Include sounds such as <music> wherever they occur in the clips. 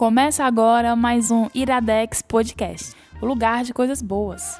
Começa agora mais um Iradex Podcast, o lugar de coisas boas.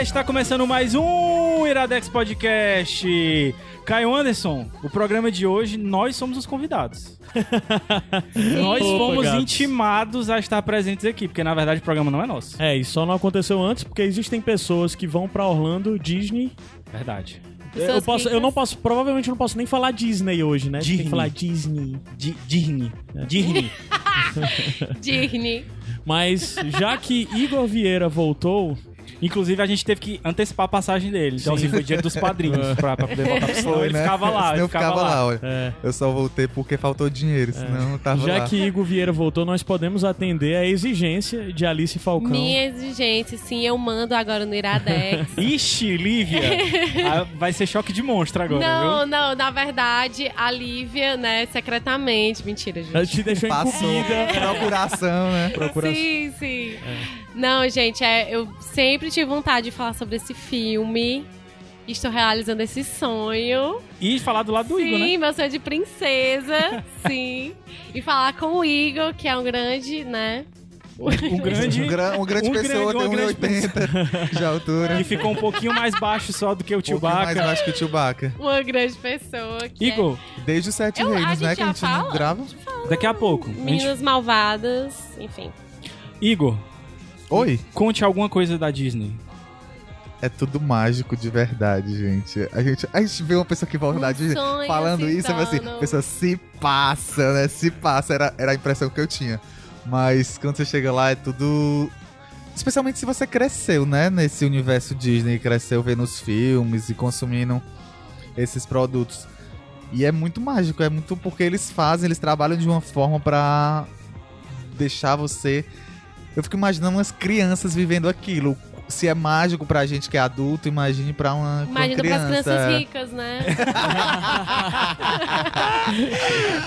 Está começando mais um Iradex Podcast. Caio Anderson, o programa de hoje, nós somos os convidados. <laughs> nós Opa, fomos gatos. intimados a estar presentes aqui, porque na verdade o programa não é nosso. É, isso só não aconteceu antes porque existem pessoas que vão pra Orlando, Disney. Verdade. Eu, posso, eu não posso, provavelmente eu não posso nem falar Disney hoje, né? Tem Disney. que falar Disney. Di- Disney. Disney. <laughs> Disney. Mas já que Igor Vieira voltou, Inclusive, a gente teve que antecipar a passagem dele. Então, Sim. assim, foi dinheiro dos padrinhos pra, pra poder voltar pro Foi, ele né? ficava lá. Senão ele eu ficava lá, olha. é, Eu só voltei porque faltou dinheiro, senão eu tava já lá. que Igor Vieira voltou, nós podemos atender a exigência de Alice Falcão. Minha exigência, sim, eu mando agora no Iradex. <laughs> Ixi, Lívia. <laughs> Ah, vai ser choque de monstro agora, não, viu? não, na verdade, a Lívia, né, secretamente. Mentira, Ela gente. te deixou Passou. incumbida. Procuração, né? Procura... Sim, sim. Não, gente, é, eu sempre tive vontade de falar sobre esse filme. Estou realizando esse sonho. E falar do lado do sim, Igor, né? meu sonho de princesa. <laughs> sim. E falar com o Igor, que é um grande, né? Um <laughs> grande... Um, gran- uma grande um pessoa grande- tem 1,80 de altura. Que ficou um pouquinho mais baixo só do que o Um mais baixo que o Chewbacca. Uma grande pessoa. Que é Igor, Desde os Sete Eu- a Reinos, gente né? Que a gente não fala? grava. daqui a pouco. a gente- Meninas malvadas, enfim. Igor, Oi. conte alguma coisa da Disney. É tudo mágico de verdade, gente. A gente, a gente vê uma pessoa que volta da Um Disney sonho falando se isso, falei assim, a pessoa se passa, né? Se passa, era, era a impressão que eu tinha. Mas quando você chega lá, é tudo. Especialmente se você cresceu, né? Nesse universo Disney, cresceu vendo os filmes e consumindo esses produtos. E é muito mágico, é muito porque eles fazem, eles trabalham de uma forma pra deixar você. Eu fico imaginando umas crianças vivendo aquilo. Se é mágico pra gente que é adulto, imagine pra uma, pra uma Imagina pras criança. crianças ricas, né? <laughs>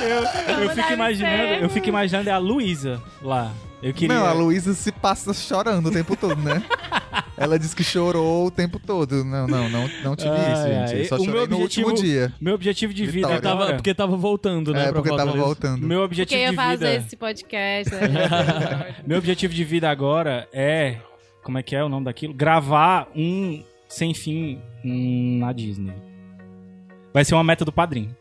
Eu, Como fico imaginando, eu fico imaginando a Luísa lá. Eu queria. Não, a Luísa se passa chorando o tempo todo, né? <laughs> Ela disse que chorou o tempo todo. Não, não, não, não tive Ai, isso, gente. Eu só O chorei meu no objetivo- último dia. Meu objetivo de vida Vitória. agora. Tava, porque tava voltando, né? É, porque tava voltando. Meu Porque objetivo eu ia de fazer vida. esse podcast, né? <laughs> Meu objetivo de vida agora é. Como é que é o nome daquilo? Gravar um sem fim na Disney. Vai ser uma meta do padrinho.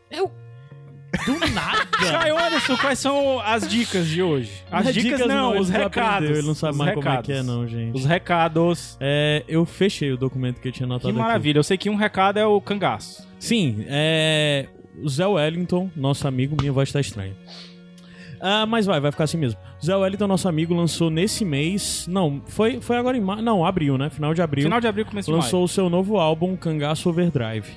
Do nada. <laughs> Caio Anderson, quais são as dicas de hoje? As As dicas, não, ele os recados. Ele não sabe mais como é recados. que é, não, gente. Os recados. É, eu fechei o documento que eu tinha anotado Que aqui. maravilha. Eu sei que um recado é o cangaço. Sim, é. O Zé Wellington, nosso amigo, minha voz tá estranha. Ah, mas vai, vai ficar assim mesmo. O Zé Wellington, nosso amigo, lançou nesse mês. Não, foi, foi agora em março. Não, abril, né? Final de abril. Final de abril, começo de lançou o seu novo álbum, Cangaço Overdrive.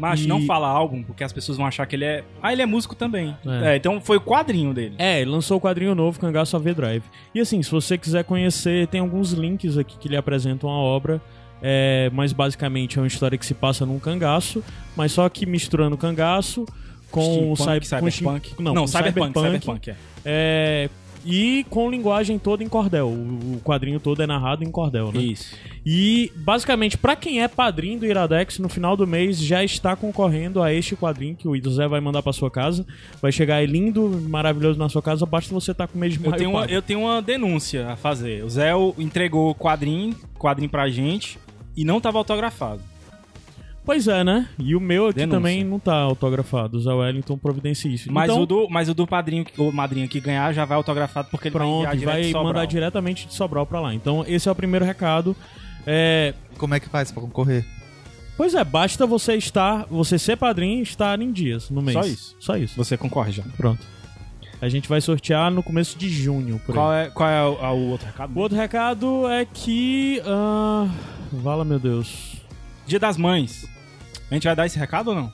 Mas e- não fala álbum, porque as pessoas vão achar que ele é... Ah, ele é músico também. É. É, então foi o quadrinho dele. É, ele lançou o quadrinho novo, Cangaço Overdrive. E assim, se você quiser conhecer, tem alguns links aqui que lhe apresentam a obra. É, mas basicamente é uma história que se passa num cangaço, mas só que misturando cangaço com Steampunk, cyber- com cyberpunk. Não, com cyberpunk, cyberpunk, é. É, e com linguagem toda em cordel. O o quadrinho todo é narrado em cordel, né? Isso. E, basicamente, pra quem é padrinho do Iradex, no final do mês já está concorrendo a este quadrinho que o José vai mandar pra sua casa. Vai chegar aí lindo, maravilhoso na sua casa, basta você estar com o mês de Eu tenho, uma, eu tenho uma denúncia a fazer. O Zé entregou quadrinho, quadrinho pra gente e não tava autografado. Pois é, né? E o meu aqui Denúncia. também não tá autografado. O Zé Wellington providencia isso. Mas, então, o do, mas o do padrinho, o madrinho que ganhar já vai autografado porque ele pronto, vai vai direto mandar diretamente de Sobral pra lá. Então, esse é o primeiro recado. É, Como é que faz pra concorrer? Pois é, basta você estar, você ser padrinho e estar em dias no mês. Só isso. Só isso. Você concorre já. Pronto. A gente vai sortear no começo de junho, por aí. Qual é, qual é o, o outro recado? O outro recado é que. ah, vala, meu Deus. Dia das Mães. A gente vai dar esse recado ou não?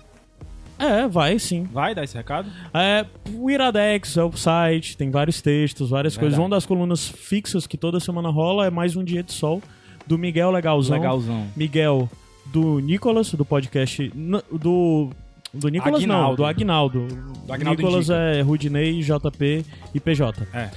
É, vai sim. Vai dar esse recado? É, o Iradex é o site, tem vários textos, várias Verdade. coisas. Uma das colunas fixas que toda semana rola é mais um dia de sol, do Miguel Legalzão. Legalzão. Miguel do Nicolas, do podcast. Do. Do Nicolas não, Aguinaldo. do Agnaldo. Do Aguinaldo Nicolas indica. é Rudinei, JP e PJ. É.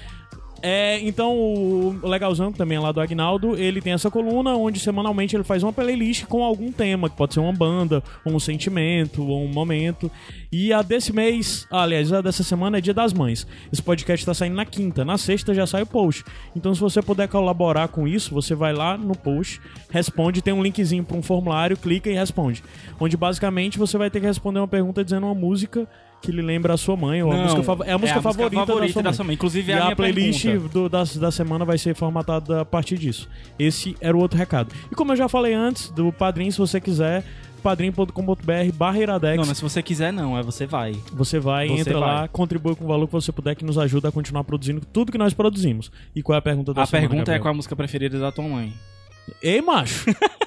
É, então o Legalzão, também lá do Agnaldo, ele tem essa coluna onde semanalmente ele faz uma playlist com algum tema, que pode ser uma banda, ou um sentimento, ou um momento. E a desse mês, aliás, a dessa semana é Dia das Mães. Esse podcast tá saindo na quinta, na sexta já sai o post. Então se você puder colaborar com isso, você vai lá no post, responde, tem um linkzinho para um formulário, clica e responde. Onde basicamente você vai ter que responder uma pergunta dizendo uma música que lhe lembra a sua mãe, ou a Não, música, fav- é a música favorita, favorita da sua mãe. Inclusive, E é a, a, minha playlist do- da, da semana vai ser formatada a partir disso. Esse era o outro recado. E como eu já falei antes, do Padrim, se você quiser, padrim.com.br barra iradex. Não, mas se você quiser, não. É você vai. Você vai, Você entra vai. lá, contribui com o valor que você puder, que nos ajuda a continuar produzindo tudo que nós produzimos. E qual é a pergunta da a semana, pergunta é qual a música preferida da tua mãe. Ei, macho! <laughs>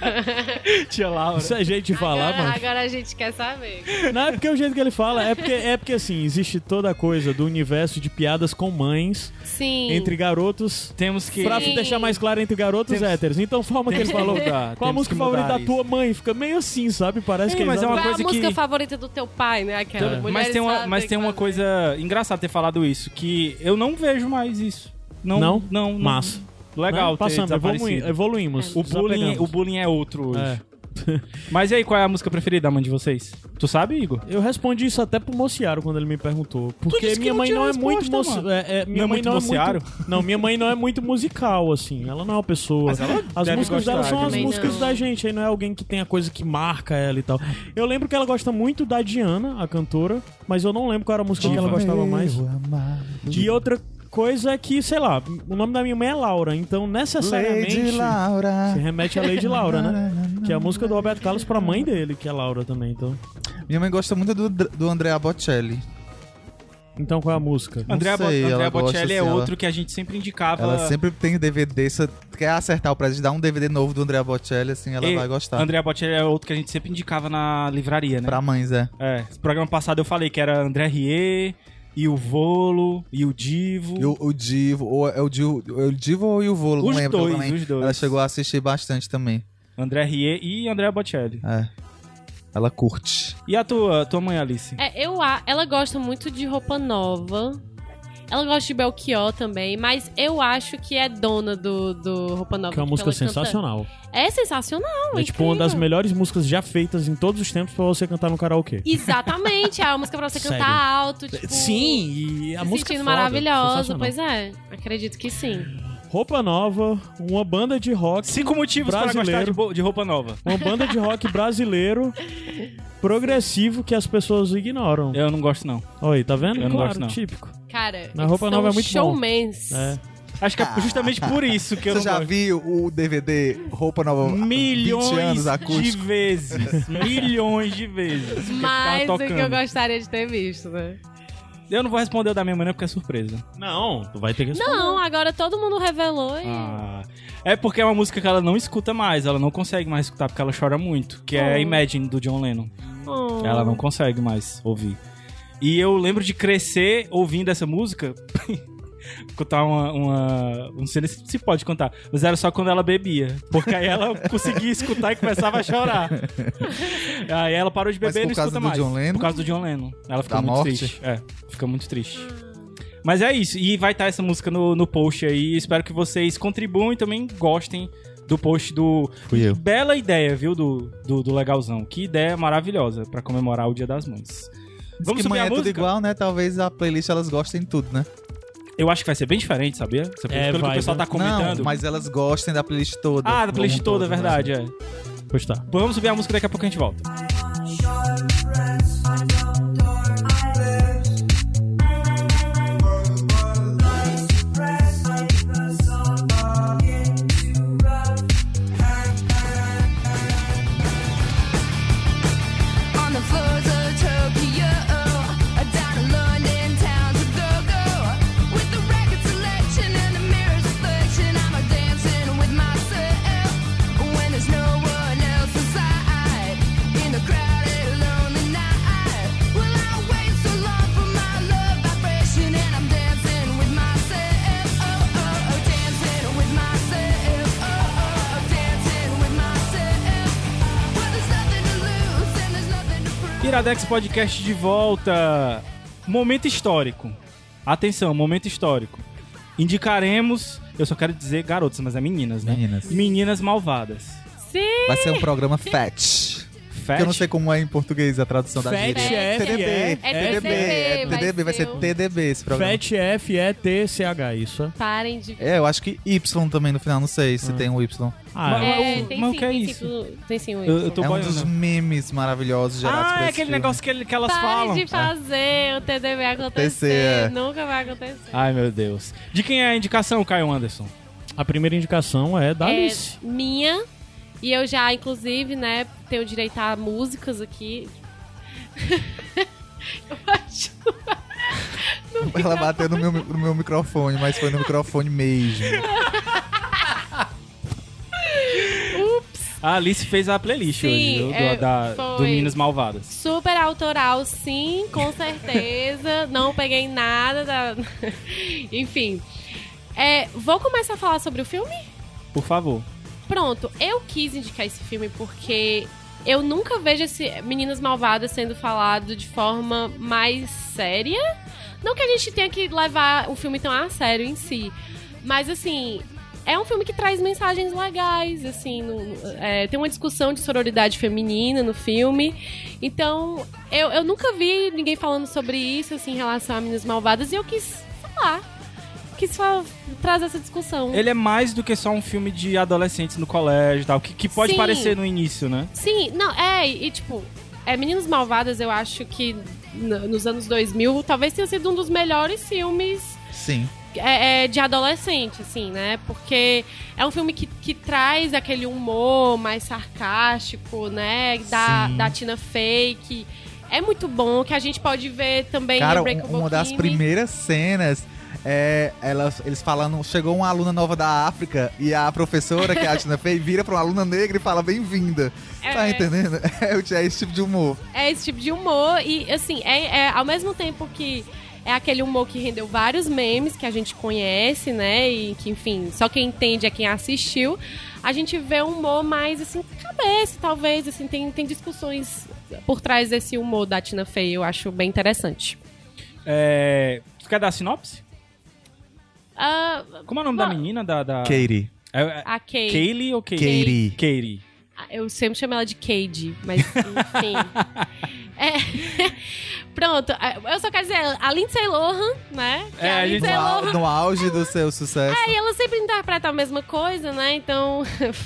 <laughs> Tia Laura. Isso é jeito de falar, agora, mano. agora a gente quer saber. Não é porque o jeito que ele fala, é porque, é porque assim, existe toda a coisa do universo de piadas com mães Sim. entre garotos. Temos que... Pra Sim. deixar mais claro entre garotos Temos- héteros. Então, forma que ele <laughs> que falou. mudar, Qual a música que favorita da tua mãe? Fica meio assim, sabe? Parece Sim, que é mas é uma Qual é a coisa música que- favorita do teu pai, né? Aquela É. mulher Mas tem uma, mas tem uma coisa engraçada ter falado isso, que eu não vejo mais isso. Não? Não? Não. não. Massa. Legal Né? ter Passamos, evolu evoluímos. O bullying, desapegamos. o bullying é outro hoje. É. <laughs> Mas e aí, qual é a música preferida da mãe de vocês? Tu sabe, Igor? Eu respondi isso até pro Mociaro quando ele me perguntou. Porque minha mãe não é muito. moci-. É, é, minha Não é mãe muito não é muito. <laughs> Não, minha mãe não é muito musical, assim. Ela não é uma pessoa. Mas ela As músicas dela são de as músicas não. da gente, aí não é alguém que tem a coisa que marca ela e tal. Eu lembro que ela gosta muito da Diana, a cantora, mas eu não lembro qual era a música que ela gostava mais. E outra coisa que, sei lá, o nome da minha mãe é Laura, então necessariamente Lady Laura. se remete a Lady Laura, né? <laughs> Que é a música do Roberto Carlos pra mãe dele, que é Laura também, então. Minha mãe gosta muito do, do Andrea Bocelli. Então qual é a música? Não Andrea, Bo ela Bocelli é assim, ela- outro que a gente sempre indicava. Ela sempre tem DVD. Se quer acertar o presente, dá um DVD novo do Andrea Bocelli, assim, ela E vai gostar. Andrea Bocelli é outro que a gente sempre indicava na livraria, né? Pra mães, é. É, esse programa passado eu falei que era André Rie, e o Volo, e o Divo. E o, o Divo, ou é o Divo, o Divo ou o Volo, não Os lembro dois, também. os dois. Ela chegou a assistir bastante também. André Rie e André Bocelli. É. Ela curte. E a tua, tua mãe, Alice? É, eu, a- ela gosta muito de roupa nova. Ela gosta de Belchior também, mas eu acho que é dona do, do Roupa Nova. Que é uma música ela canta- sensacional. É sensacional, É tipo uma das melhores músicas já feitas em todos os tempos pra você cantar no karaokê. Exatamente, é uma música pra você cantar Sério. alto, tipo... Sim, e a se música é foda, maravilhosa, sensacional. pois é. Acredito que sim. Roupa nova, uma banda de rock. Cinco motivos para gostar de, roupa nova. Uma banda de rock brasileiro progressivo que as pessoas ignoram. Eu não gosto, não. Aí, tá vendo? Eu não claro, gosto, não. típico. Cara, Na roupa nova é muito bom. showmans. É. Acho que é justamente por isso que eu Você não já gosto. viu o DVD Roupa Nova 20 <laughs> Milhões de vezes. Milhões de vezes. Mais do que eu gostaria de ter visto, né? Eu não vou responder o da minha mãe, não, porque é surpresa. Não, tu vai ter que Não, agora todo mundo revelou e... Ah, é porque é uma música que ela não escuta mais, ela não consegue mais escutar porque ela chora muito, que é Oh. Imagine do John Lennon. Oh. Ela não consegue mais ouvir. E eu lembro de crescer ouvindo essa música. <laughs> contar uma, uma. Não sei nem se pode contar, mas era só quando ela bebia. Porque aí ela <laughs> conseguia escutar e começava a chorar. Aí ela parou de beber e por não causa escuta do mais. John Lennon? Por causa do John Lennon. Ela fica Da muito morte? triste. É, fica muito triste. Mas é isso. E vai estar essa música no, no post aí. Espero que vocês contribuam e também gostem do post do. Fui eu. Bela ideia, viu, do, do, do Legalzão. Que ideia maravilhosa pra comemorar o Dia das Mães. Diz Vamos que subir mãe a é tudo música? igual, né? Talvez a playlist elas gostem de tudo, né? Eu acho que vai ser bem diferente, sabia? Você- É, Pelo que vai, o pessoal né? tá comentando. Não, mas elas gostem da playlist toda. Ah, da playlist toda, é todas, verdade, né? é. Pois tá. Bom, Vamos subir a música daqui a pouco a gente volta. Iradex Podcast de volta. Momento histórico. Atenção, momento histórico. Indicaremos, eu só quero dizer garotas, mas é meninas, né? Meninas. Meninas malvadas. Sim! Vai ser um programa <laughs> Fat. Fat. Que eu não sei como é em português a tradução da Fat gíria. é TDB. é- É TDB. É vai TDB, vai ser o- TDB esse programa. FET F E T C H, isso. é? Parem de. É, eu acho que Y também no final, não sei se Ah. tem um Y. Ah, Mas- É, o- tem mas o sim, que é tem isso? sim, tem sim um Y. tô é um dos memes maravilhosos gerados por Ah, é aquele filme. negócio que, elas Pare falam. de fazer o TDB acontecer. Acontecer, é. Nunca vai acontecer. Ai, meu Deus. De quem é a indicação, Caio Anderson? a primeira indicação é da é Alice. minha. E eu já, inclusive, né, tenho direito a músicas aqui. <laughs> eu acho. Ela bateu no meu, no meu microfone, mas foi no microfone mesmo. A Alice fez a playlist Sim, hoje, viu? Do, é, da, do. Meninas Malvadas. Super autoral, sim, com certeza. Não peguei nada da. <laughs> Enfim. É, vou começar a falar sobre o filme? Por favor. Pronto, eu quis indicar esse filme porque eu nunca vejo esse Meninas Malvadas sendo falado de forma mais séria. Não que a gente tenha que levar o filme tão a sério em si, mas assim. É um filme que traz mensagens legais, assim, no- é, tem uma discussão de sororidade feminina no filme. Então, eu, eu nunca vi ninguém falando sobre isso, assim, em relação a Meninas Malvadas, e eu quis falar. Quis só trazer essa discussão. Ele é mais do que só um filme de adolescentes no colégio e tal, que, que pode Sim. parecer no início, né? Sim, não, é, e tipo, é, Meninas Malvadas eu acho que nos anos 2000 talvez tenha sido um dos melhores filmes Sim. é, é, de adolescente, assim, né? Porque é um filme que, que traz aquele humor mais sarcástico, né? Da, Sim. da Tina Fey, que é muito bom, que a gente pode ver também Cara, um- Unbreakable uma das primeiras cenas é elas, eles falando, chegou uma aluna nova da África e a professora, que é a Tina Fey, vira pra uma aluna negra e fala bem-vinda. Tá É. entendendo? <laughs> É, é esse tipo de humor. É esse tipo de humor e, assim, é, é ao mesmo tempo que é aquele humor que rendeu vários memes que a gente conhece, né? E que, enfim, só quem entende é quem assistiu. A gente vê um humor mais, assim, cabeça, talvez, assim, tem, tem discussões por trás desse humor da Tina Fey, eu acho bem interessante. É... Tu quer dar a sinopse? Ah, Como é o nome Bom, da menina? Da, da... Katie. É, é... a Kay, Kaylee ou Katie? Katie. Katie. eu sempre chamo ela de Cade, mas, enfim. <laughs> É, <laughs> pronto, eu só quero dizer, a Lindsay Lohan, né? Que É, a gente- Lindsay No, Lohan no auge do seu sucesso. É, e ela sempre interpreta a mesma coisa, né? Então,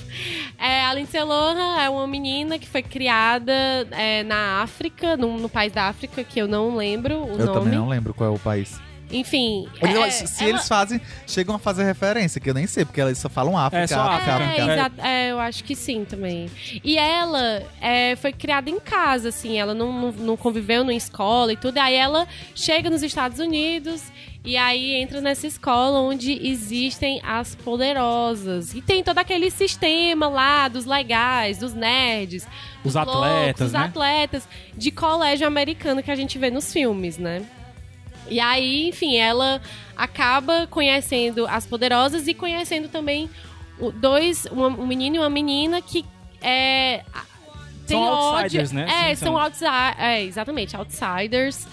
<laughs> é, a Lindsay Lohan é uma menina que foi criada é, na África, no, no país da África, que eu não lembro o Eu nome. também não lembro qual é o país. Enfim. Eles- é, se ela- eles fazem, chegam a fazer referência, que eu nem sei, porque eles só falam África, É, só África, África. É, África. é, eu acho que sim também. E ela é, foi criada em casa, assim, ela não, não, não conviveu na escola e tudo. Aí ela chega nos Estados Unidos e aí entra nessa escola onde existem as poderosas. E tem todo aquele sistema lá dos legais, dos nerds, Os dos loucos, atletas, os né? atletas de colégio americano que a gente vê nos filmes, né? E aí, enfim, ela acaba conhecendo as poderosas e conhecendo também dois, um menino e uma menina que é. Tem São ódio. outsiders, né? É, Sim, são são. outsiders. É, exatamente, outsiders.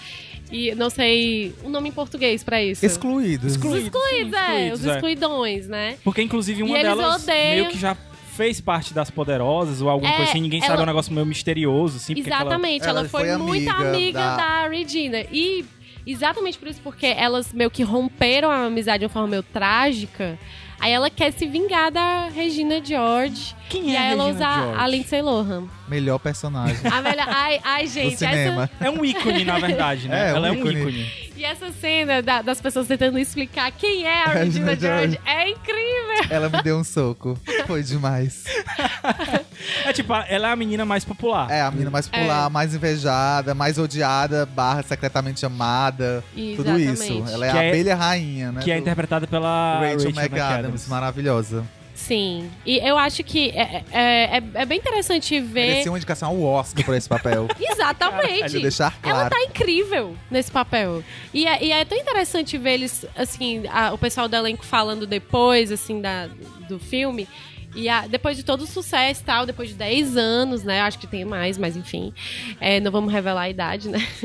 E não sei o nome em português pra isso. Excluídos. Excluídos. Excluídos, sim, é, excluídos, os é. excluidões, né? Porque, inclusive, uma E delas odeiam- meio que já fez parte das poderosas ou alguma É, coisa assim. Ninguém ela- sabe, é um negócio meio misterioso, assim. Exatamente, ela, Ela foi, foi muito amiga amiga da... da- Regina. E exatamente por isso, porque elas meio que romperam a amizade de uma forma meio trágica. Aí ela quer se vingar da Regina George. Quem e é a aí ela Regina usa George? a Lindsay Lohan. Melhor personagem A velha. Ai, ai do gente, cinema. essa, É um ícone, na verdade, né? <laughs> É, um Ela é um ícone. ícone. e essa cena da- das pessoas tentando explicar quem é a Regina Regina George George. é incrível. Ela me deu um soco. Foi demais. <laughs> <laughs> É tipo, ela é a menina mais popular. É, a menina mais popular, mais invejada, mais odiada, barra secretamente amada. Tudo isso. Exatamente. Ela é Que a é- abelha rainha, né? Que é interpretada pela Rachel, Rachel, McAdams. Maravilhosa. Sim. E eu acho que é, é, é- é bem interessante ver. Merecia uma indicação ao Oscar por esse papel. <laughs> Exatamente. Quero deixar Ela claro. tá incrível nesse papel. E é, e é tão interessante ver eles, assim, a- o pessoal do elenco falando depois, assim, da, do filme. E a- depois de todo o sucesso e tal, depois de 10 anos, né? Acho que tem mais, mas enfim. é, não vamos revelar a idade, né? <laughs>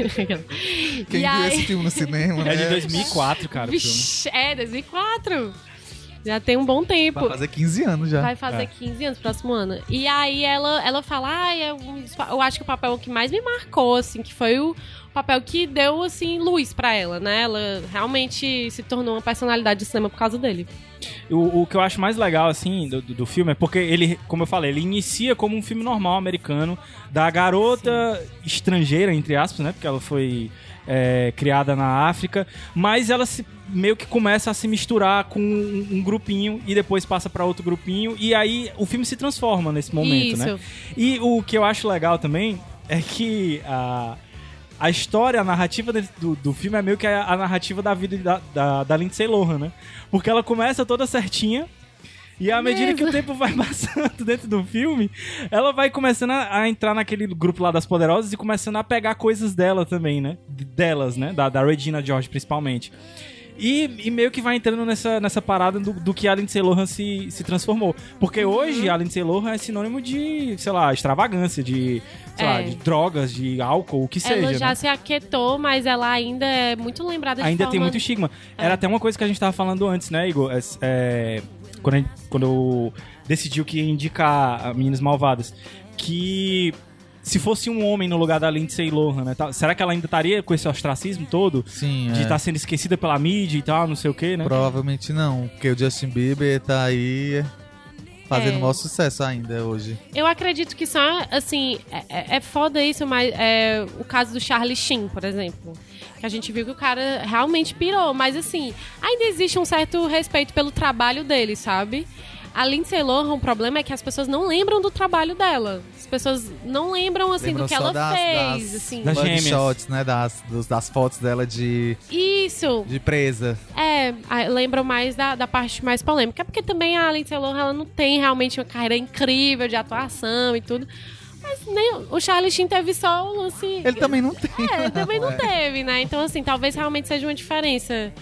Quem E viu aí- esse filme no cinema, né? É de 2004, cara. o filme. Vixe, é, 2004. Já tem um bom tempo. Vai fazer 15 anos já. Vai fazer É. 15 anos próximo ano. E aí ela, ela fala, ah, é um eu acho que o papel que mais me marcou, assim, que foi o papel que deu, assim, luz pra ela, né? Ela realmente se tornou uma personalidade de cinema por causa dele. O, o que eu acho mais legal, assim, do, do- filme é porque ele, como eu falei, ele inicia como um filme normal americano da garota estrangeira, entre aspas, né? Porque ela foi é, criada na África, mas ela se, meio que começa a se misturar com um, um grupinho e depois passa pra outro grupinho e aí o filme se transforma nesse momento, Isso. né? E o que eu acho legal também é que a, a história, a narrativa do, do filme é meio que a, a narrativa da vida da, da, da Lindsay Lohan, né? Porque ela começa toda certinha. E à medida que o tempo vai <laughs> passando dentro do filme, ela vai começando a, a entrar naquele grupo lá das poderosas e começando a pegar coisas dela também, né? Delas, né? Da, da Regina George, principalmente. E, e meio que vai entrando nessa, nessa parada do, do que a Lindsay Lohan se, se transformou. Porque Uhum. hoje a Lindsay Lohan é sinônimo de, sei lá, extravagância, de, sei lá, É. de drogas, de álcool, o que seja. ela já né? se aquietou, mas ela ainda é muito lembrada de Ainda tem muito estigma. É. Era até uma coisa que a gente tava falando antes, né, Igor? É, é, quando, a gente- quando eu decidiu que ia indicar Meninas Malvadas, que se fosse um homem no lugar da Lindsay Lohan, né? tá- será que ela ainda estaria com esse ostracismo todo? Sim, De é. estar sendo esquecida pela mídia e tal, não sei o quê, né? Provavelmente não, porque o Justin Bieber tá aí fazendo É. o maior sucesso ainda hoje. Eu acredito que só, assim, é, é- é foda isso, mas é o caso do Charlie Sheen, por exemplo. Que a gente viu que o cara realmente pirou, mas assim, ainda existe um certo respeito pelo trabalho dele, sabe? A Lindsay Lohan, o problema é que as pessoas não lembram do trabalho dela. As pessoas não lembram, assim, Lembram do que ela das- fez, das- assim. Das gêmeas. shots, né? Das, dos- das fotos dela de, Isso, de presa. É, lembram mais da, da parte mais polêmica. É porque também a Lindsay Lohan ela não tem realmente uma carreira incrível de atuação e tudo. Mas nem, o Charlie Sheen teve só o lance... Ele também não tem. É, ele também não <laughs> teve, né? Então, assim, talvez realmente seja uma diferença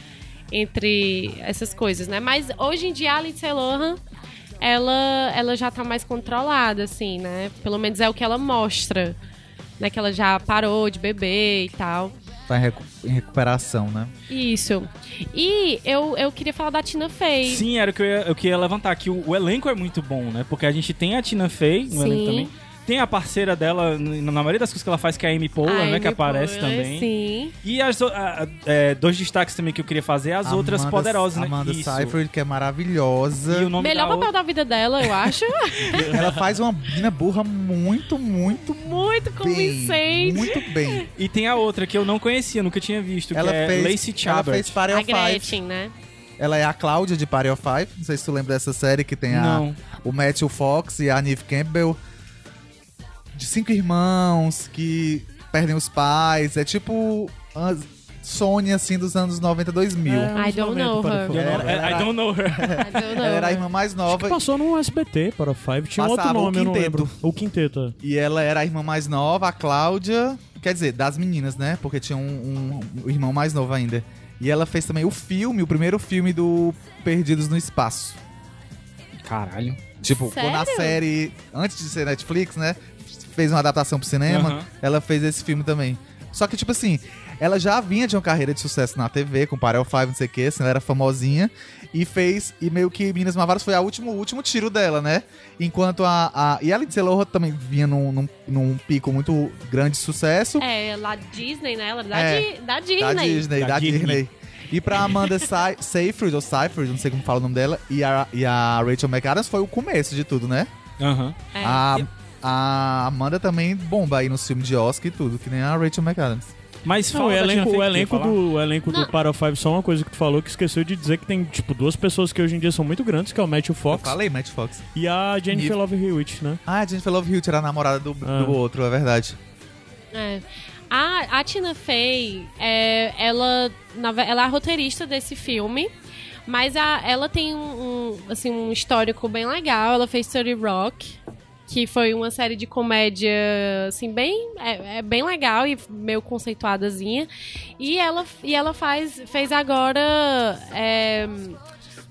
entre essas coisas, né? Mas hoje em dia a Lindsay Lohan, ela, ela já tá mais controlada, assim, né? Pelo menos é o que ela mostra. Né? Que ela já parou de beber e tal. Tá em, recu- em recuperação, né? Isso. E eu, eu queria falar da Tina Fey. Sim, era o que eu ia, eu queria levantar aqui. O, o elenco é muito bom, né? Porque a gente tem a Tina Fey no Sim. elenco também. Tem a parceira dela, na maioria das coisas que ela faz, que é a Amy Poehler, A né? Que aparece Poehler, também. Sim. E as, a- a- é, dois destaques também que eu queria fazer, as outras Amanda- poderosas, né? Amanda Isso. Seyfried, que é maravilhosa. E o nome Melhor da papel da vida dela, eu acho. <laughs> Ela faz uma menina burra muito, muito Muito bem. convincente. Muito bem. E tem a outra que eu não conhecia, nunca tinha visto, Ela que é fez, Lacey ela Chabert. fez Party A of Five. Gretchen, né? Ela é a Cláudia de Party of Five. Não sei se tu lembra dessa série que tem a, o Matthew Fox e a Neve Campbell. De cinco irmãos que perdem os pais. É tipo a Sônia, assim, dos anos 90, 2000. I don't know her. Ela é, I don't know her. I don't know. Ela era a irmã mais Acho nova que passou no SBT para Five. Tinha outro Passava o nome, não Quinteto. O Quinteto. e ela era a irmã mais nova, a Cláudia. Quer dizer, das meninas, né? Porque tinha um, um- um irmão mais novo ainda. E ela fez também o filme, o primeiro filme do Perdidos no Espaço. Caralho. Tipo, quando a Sério? série, antes de ser Netflix, né? Fez uma adaptação pro cinema, Aham. ela fez esse filme também. Só que, tipo assim, ela já vinha de uma carreira de sucesso na TV, com Parel 5, não sei o que, assim, ela era famosinha. E fez, e meio que Minas Malvadas foi a último, o último tiro dela, né? Enquanto a. a e a Lindsay Lohan também vinha num, num, num pico muito grande de sucesso. É, lá Disney, né? Ela da, É, Di- da Disney. Da Disney, da, Da Disney. Disney. E pra Amanda Sey- Seyfried, ou Seyfried, não sei como fala o nome dela, e a, e a Rachel McAdams foi o começo de tudo, né? Aham. É. A, a Amanda também bomba aí nos filmes de Oscar e tudo, que nem a Rachel McAdams. Mas Não, o elenco, o elenco, do, o elenco do. Para Five só uma coisa que tu falou que esqueceu de dizer que tem, tipo, duas pessoas que hoje em dia são muito grandes, que é o Matthew Eu Fox falei, Matt Fox. e a Jennifer Nível- Love Hewitt, né? Ah, a Jennifer Love Hewitt era a namorada do, Ah. do outro, é verdade. É. A, a Tina Fey, é, ela, ela é a roteirista desse filme, mas a- ela tem um, um, assim, um histórico bem legal. Ela fez 30 Rock, que foi uma série de comédia, assim, bem, é, é bem legal e meio conceituadazinha. E ela, e ela faz, fez agora é,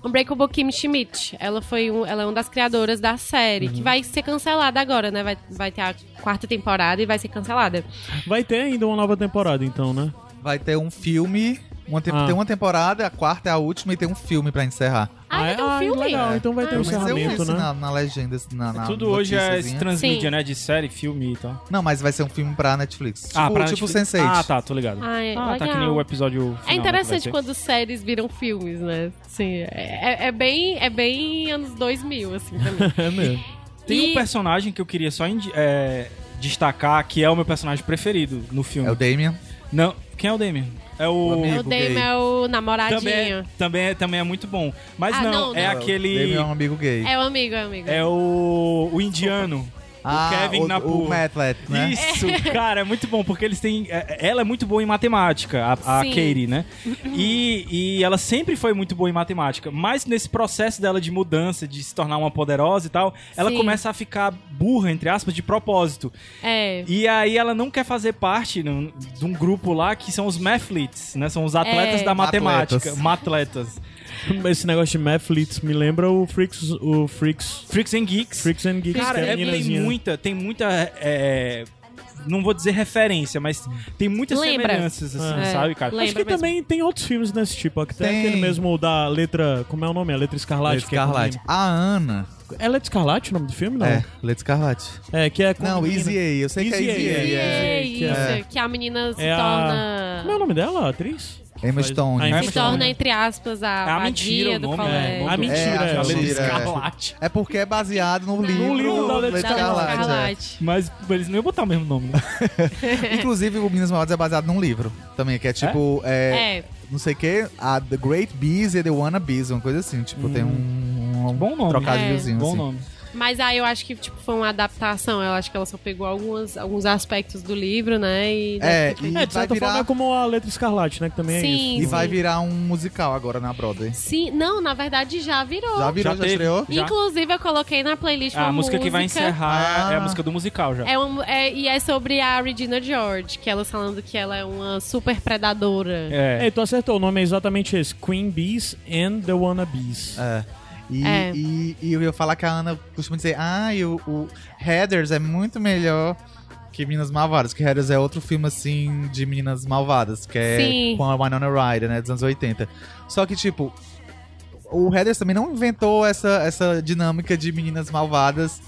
Unbreakable Kim Schmidt. Ela foi um, ela é uma das criadoras da série, Uhum. que vai ser cancelada agora, né? Vai, vai ter a quarta temporada e vai ser cancelada. Vai ter ainda uma nova temporada, então, né? Vai ter um filme. Uma te- Ah. Tem uma temporada, a quarta é a última e tem um filme pra encerrar. Ah, um ah, filme? legal. Então vai ter um vi encerramento, né? na, na legenda, assim, na, na Tudo hoje é transmídia, né? De série, filme e tal. Não, mas vai ser um filme pra Netflix. ah, tipo, pra tipo Netflix. Sense8. Ah, tá, tô ligado. Ah, é, Ah, tá que legal. nem o episódio final, É interessante quando séries viram filmes, né? Sim, é, é- é bem, é bem anos 2000, assim, também. <laughs> É mesmo. Tem E- um personagem que eu queria só é, destacar, que é o meu personagem preferido no filme. É o Damien. Não, quem é o Damien? É o... O amigo. o Dame é o namoradinho. Também é, também, é, também é muito bom. Mas Ah, não, não, é não. aquele... Damien é um amigo gay. É o amigo, é o amigo. É o, o indiano. Ah, o Kevin o, Napu. o Matlet, né? Isso, cara, é muito bom, porque eles têm. é- Ela é muito boa em matemática, a, a. Katie, né? E, e ela sempre foi muito boa em matemática. Mas nesse processo dela de mudança, de se tornar uma poderosa e tal, ela Sim. começa a ficar burra, entre aspas, de propósito. É. E aí ela não quer fazer parte no- de um grupo lá que são os mathletes, né? São os atletas É. da matemática. Atletas. Matletas. <laughs> Esse negócio de Mathletes me lembra o Freaks, o Freaks, Freaks and Geeks. Freaks and Geeks. Cara, é, a tem muita, tem muita. é, não vou dizer referência, mas tem muitas Lembra. semelhanças, assim, É. sabe, cara? Lembra Acho que mesmo. também tem outros filmes desse tipo. que Tem, aquele mesmo da letra. Como é o nome? A letra Escarlate. Letra que é Escarlate. menino. A Ana. É Letra Escarlate o nome do filme? Não. É, Letra Escarlate. É, que é com Não, a menina. Easy A. Eu sei que é Easy Easy A, A. E é. é que isso, é- que a menina se É a- torna. Como é o nome dela, a atriz? Emma Stone. a Emma Se Stone. torna, entre aspas, a, É a mentira o do nome, colégio. é. A mentira, É, a é, a mentira, é. Escarlate. É porque é baseado no livro, livro da Da Escarlate. é. Escarlate. Mas eles não iam botar o mesmo nome, né? <laughs> Inclusive, o Minas Malvadas é baseado num livro também, que é tipo. É, É. Não sei o que, a The Great Bees e The Wanna Bees, uma coisa assim. Tipo, tem um. Um Bom nome. Trocadilhozinho, Bom assim. nome. Mas aí eu acho que tipo, foi uma adaptação. Eu acho que ela só pegou algumas, alguns aspectos do livro, né? E É, e É, de vai certa forma virar- é como a letra Escarlate, né? Que também é Sim. isso. E vai sim. virar um musical agora na Broadway. Sim, não, na verdade já virou. Já virou, Já já, estreou? Já. Inclusive, eu coloquei na playlist Ah, uma a música que vai encerrar Ah. é a música do musical já. É uma, é, e é sobre a Regina George, que ela falando que ela é uma super predadora. É. É, tu acertou, o nome é exatamente esse: Queen Bees and the Wannabes. É. E, É. E, e eu ia falar que a Ana costuma dizer, ah, o, o Heathers é muito melhor que Meninas Malvadas, que Heathers é outro filme, assim, de Meninas Malvadas, que é Sim. com a Winona Ryder, né, dos anos 80. Só que, tipo, o Heathers também não inventou essa, essa dinâmica de Meninas Malvadas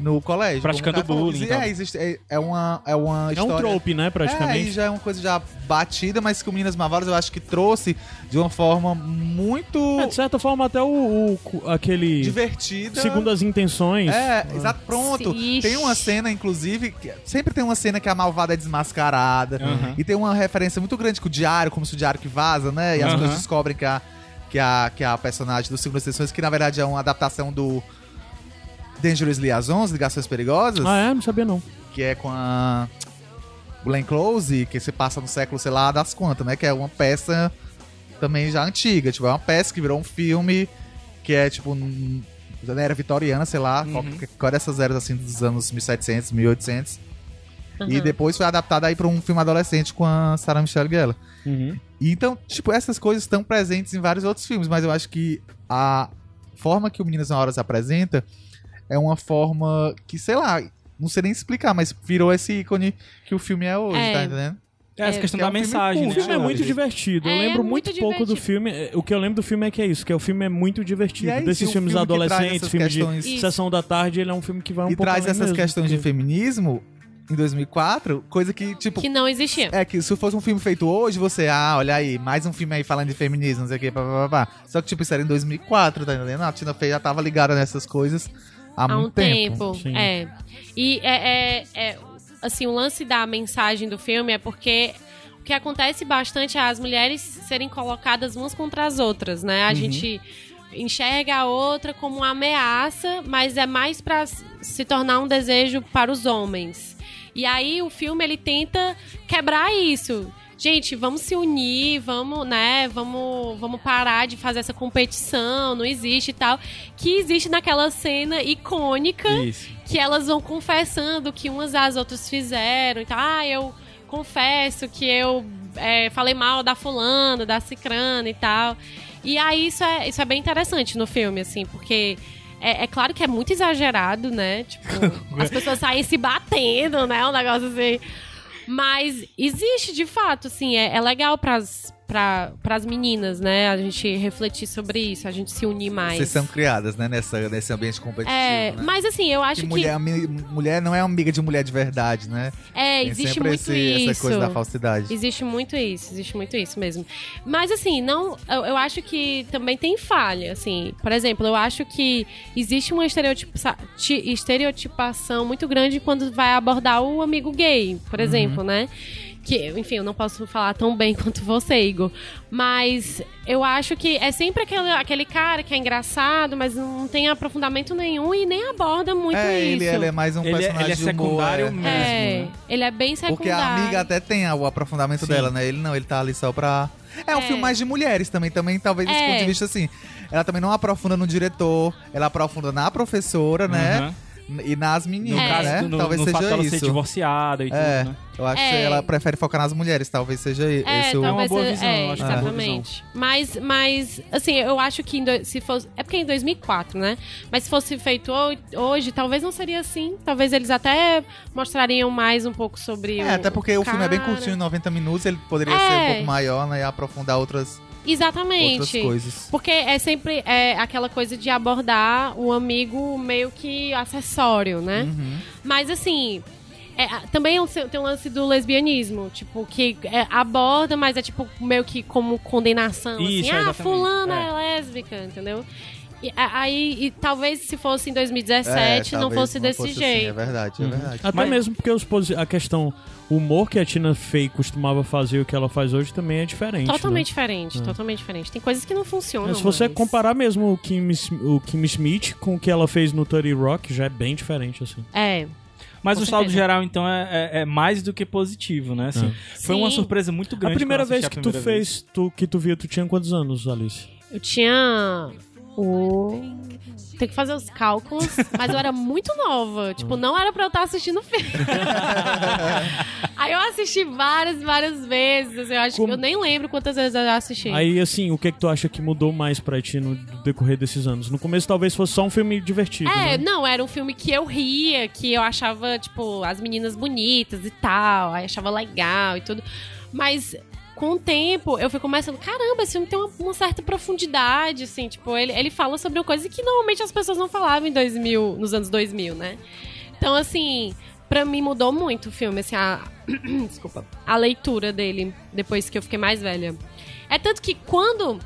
no colégio. Praticando falou. bullying, então. É, existe, é, é uma, é uma É história... um trope, né? É, aí Praticamente. já é uma coisa já batida, mas que o Meninas Malvadas eu acho que trouxe de uma forma muito É, de certa forma, até o, o- aquele. divertida. Segundo as intenções. É, exato, pronto. Ixi. Tem uma cena, inclusive, que- sempre tem uma cena que a malvada é desmascarada. Aham. E tem uma referência muito grande com o diário, como se o diário que vaza, né? E as Aham. pessoas descobrem que a, que, a, que a personagem do Segundo Sessões, que na verdade é uma adaptação do Dangerous Liaisons, Ligações Perigosas, Ah, é? Não sabia não. que é com a Glenn Close, que se passa no século, sei lá, das quantas, né? Que é uma peça também já antiga. Tipo, é uma peça que virou um filme que é, tipo, na era vitoriana, sei lá, Uhum. qualquer, qual dessas eras, assim, dos anos 1700, 1800. E Uhum. depois foi adaptada aí pra um filme adolescente com a Sarah Michelle Gellar. Uhum. E então, tipo, essas coisas estão presentes em vários outros filmes, mas eu acho que a forma que o Meninas na Hora se apresenta é uma forma que, sei lá, não sei nem explicar, mas virou esse ícone que o filme é hoje, É. tá entendendo? É, essa É, questão que é da um filme mensagem, O né? filme é Acho muito divertido. Eu É, lembro muito muito, pouco do filme. É, O que eu lembro do filme é que é isso, que é o filme é muito divertido. É isso, Desses um filmes filme adolescentes, filme questões- de Isso. sessão da tarde, ele é um filme que vai um e pouco traz essas mesmo, questões de porque- feminismo em 2004, coisa que, tipo, Que não existia. é que se fosse um filme feito hoje, você, ah, olha aí, mais um filme aí falando de feminismo, não sei o que, pá, pá, pá, pá. Só que, tipo, isso era em 2004, tá entendendo? A Tina Fey já tava ligada nessas coisas há, há um tempo. Sim. É. E é, é- é, assim, o lance da mensagem do filme é porque o que acontece bastante é as mulheres serem colocadas umas contra as outras, né? A gente enxerga a outra como uma ameaça, mas é mais pra s- se tornar um desejo para os homens. E aí o filme ele tenta quebrar isso. Gente, vamos se unir, vamos, né? Vamos, vamos parar de fazer essa competição, não existe e tal. Que existe naquela cena icônica Isso. que elas vão confessando que umas às outras fizeram. Então, ah, eu confesso que eu é, falei mal da fulana, da cicrana e tal. E aí isso é, isso é bem interessante no filme, assim, porque é, é claro que é muito exagerado, né? Tipo, <laughs> as pessoas saem se batendo, né? Um negócio assim. Mas existe, de fato, assim, é, é legal pras, pra, pras meninas, né? A gente refletir sobre isso, a gente se unir mais. Vocês são criadas, né, nessa, nesse ambiente competitivo, É, né? mas assim, eu acho Que que. mulher, ami- mulher não é amiga de mulher de verdade, né? É, Tem existe muito esse- isso. essa coisa da falsidade. Existe muito isso, existe muito isso mesmo. Mas assim, não, eu, eu acho que também tem falha, assim. Por exemplo, eu acho que existe uma estereotipa- ti- estereotipação muito grande quando vai abordar o amigo gay, por exemplo, né? Que, enfim, eu não posso falar tão bem <laughs> quanto você, Igor. Mas eu acho que é sempre aquele, aquele cara que é engraçado, mas não tem aprofundamento nenhum e nem aborda muito é, isso. ele, ele é mais um Ele é- personagem ele é de humor, secundário é. mesmo. É, né? ele é bem secundário. Porque a amiga até tem o aprofundamento Sim. dela, né? Ele não, ele tá ali só pra. É um É. filme mais de mulheres também, também, talvez desse É. ponto de vista assim. Ela também não aprofunda no diretor, ela aprofunda na professora, né? Aham. E nas meninas, No É. caso, né? no, talvez no fato seja dela isso. ser divorciada e É. tudo, né? Eu acho que É. ela prefere focar nas mulheres, talvez seja É, esse o. uma talvez boa seja- visão, é, eu acho que é uma boa exatamente. Mas, mas, assim, eu acho que do- se fosse. É porque é em 2004, né? Mas se fosse feito ho- hoje, talvez não seria assim. Talvez eles até mostrariam mais um pouco sobre. É, o, até porque o filme é bem curtinho, 90 minutos, ele poderia É. ser um pouco maior, né? E aprofundar outras, outras Exatamente. coisas. Porque é sempre é, aquela coisa de abordar o amigo meio que acessório, né? Uhum. Mas assim. é, também é tem um lance do lesbianismo, tipo, que é, aborda, mas é tipo meio que como condenação. Isso, assim, ah, fulana É. é. lésbica, entendeu? E, aí, e talvez se fosse em 2017 não É, talvez fosse desse assim, jeito. é verdade, é verdade. Até Mas- mesmo porque os posi- a questão, o humor que a Tina Fey costumava fazer e o que ela faz hoje também é diferente. Totalmente né? diferente, totalmente diferente. Tem coisas que não funcionam. Mas se você mas- comparar mesmo o Kim, o Kim Smith com o que ela fez no 30 Rock, já é bem diferente, assim. É. Mas Com o saldo certeza. geral, então, é, é- é mais do que positivo, né? Assim, Foi uma Sim. surpresa muito grande. a primeira vez que tu primeira fez, tu, que tu viu, tu tinha quantos anos, Alice? Eu tinha o. Tem que fazer os cálculos, mas eu era muito nova. Tipo, não era pra eu estar assistindo filme. <laughs> Aí eu assisti várias, várias vezes. Eu acho Como- que eu nem lembro quantas vezes eu já assisti. Aí, assim, o que é que tu acha que mudou mais pra ti no decorrer desses anos? No começo talvez fosse só um filme divertido, É, né? não, era um filme que eu ria, que eu achava, tipo, as meninas bonitas e tal, aí achava legal e tudo. Mas com o tempo eu fui começando, caramba, esse filme tem uma, uma certa profundidade, assim, tipo, ele, ele fala sobre uma coisa que normalmente as pessoas não falavam em 2000, nos anos 2000, né? Então, assim, pra mim mudou muito o filme, assim, a. <clears throat> Desculpa. A leitura dele, depois que eu fiquei mais velha. É tanto que quando.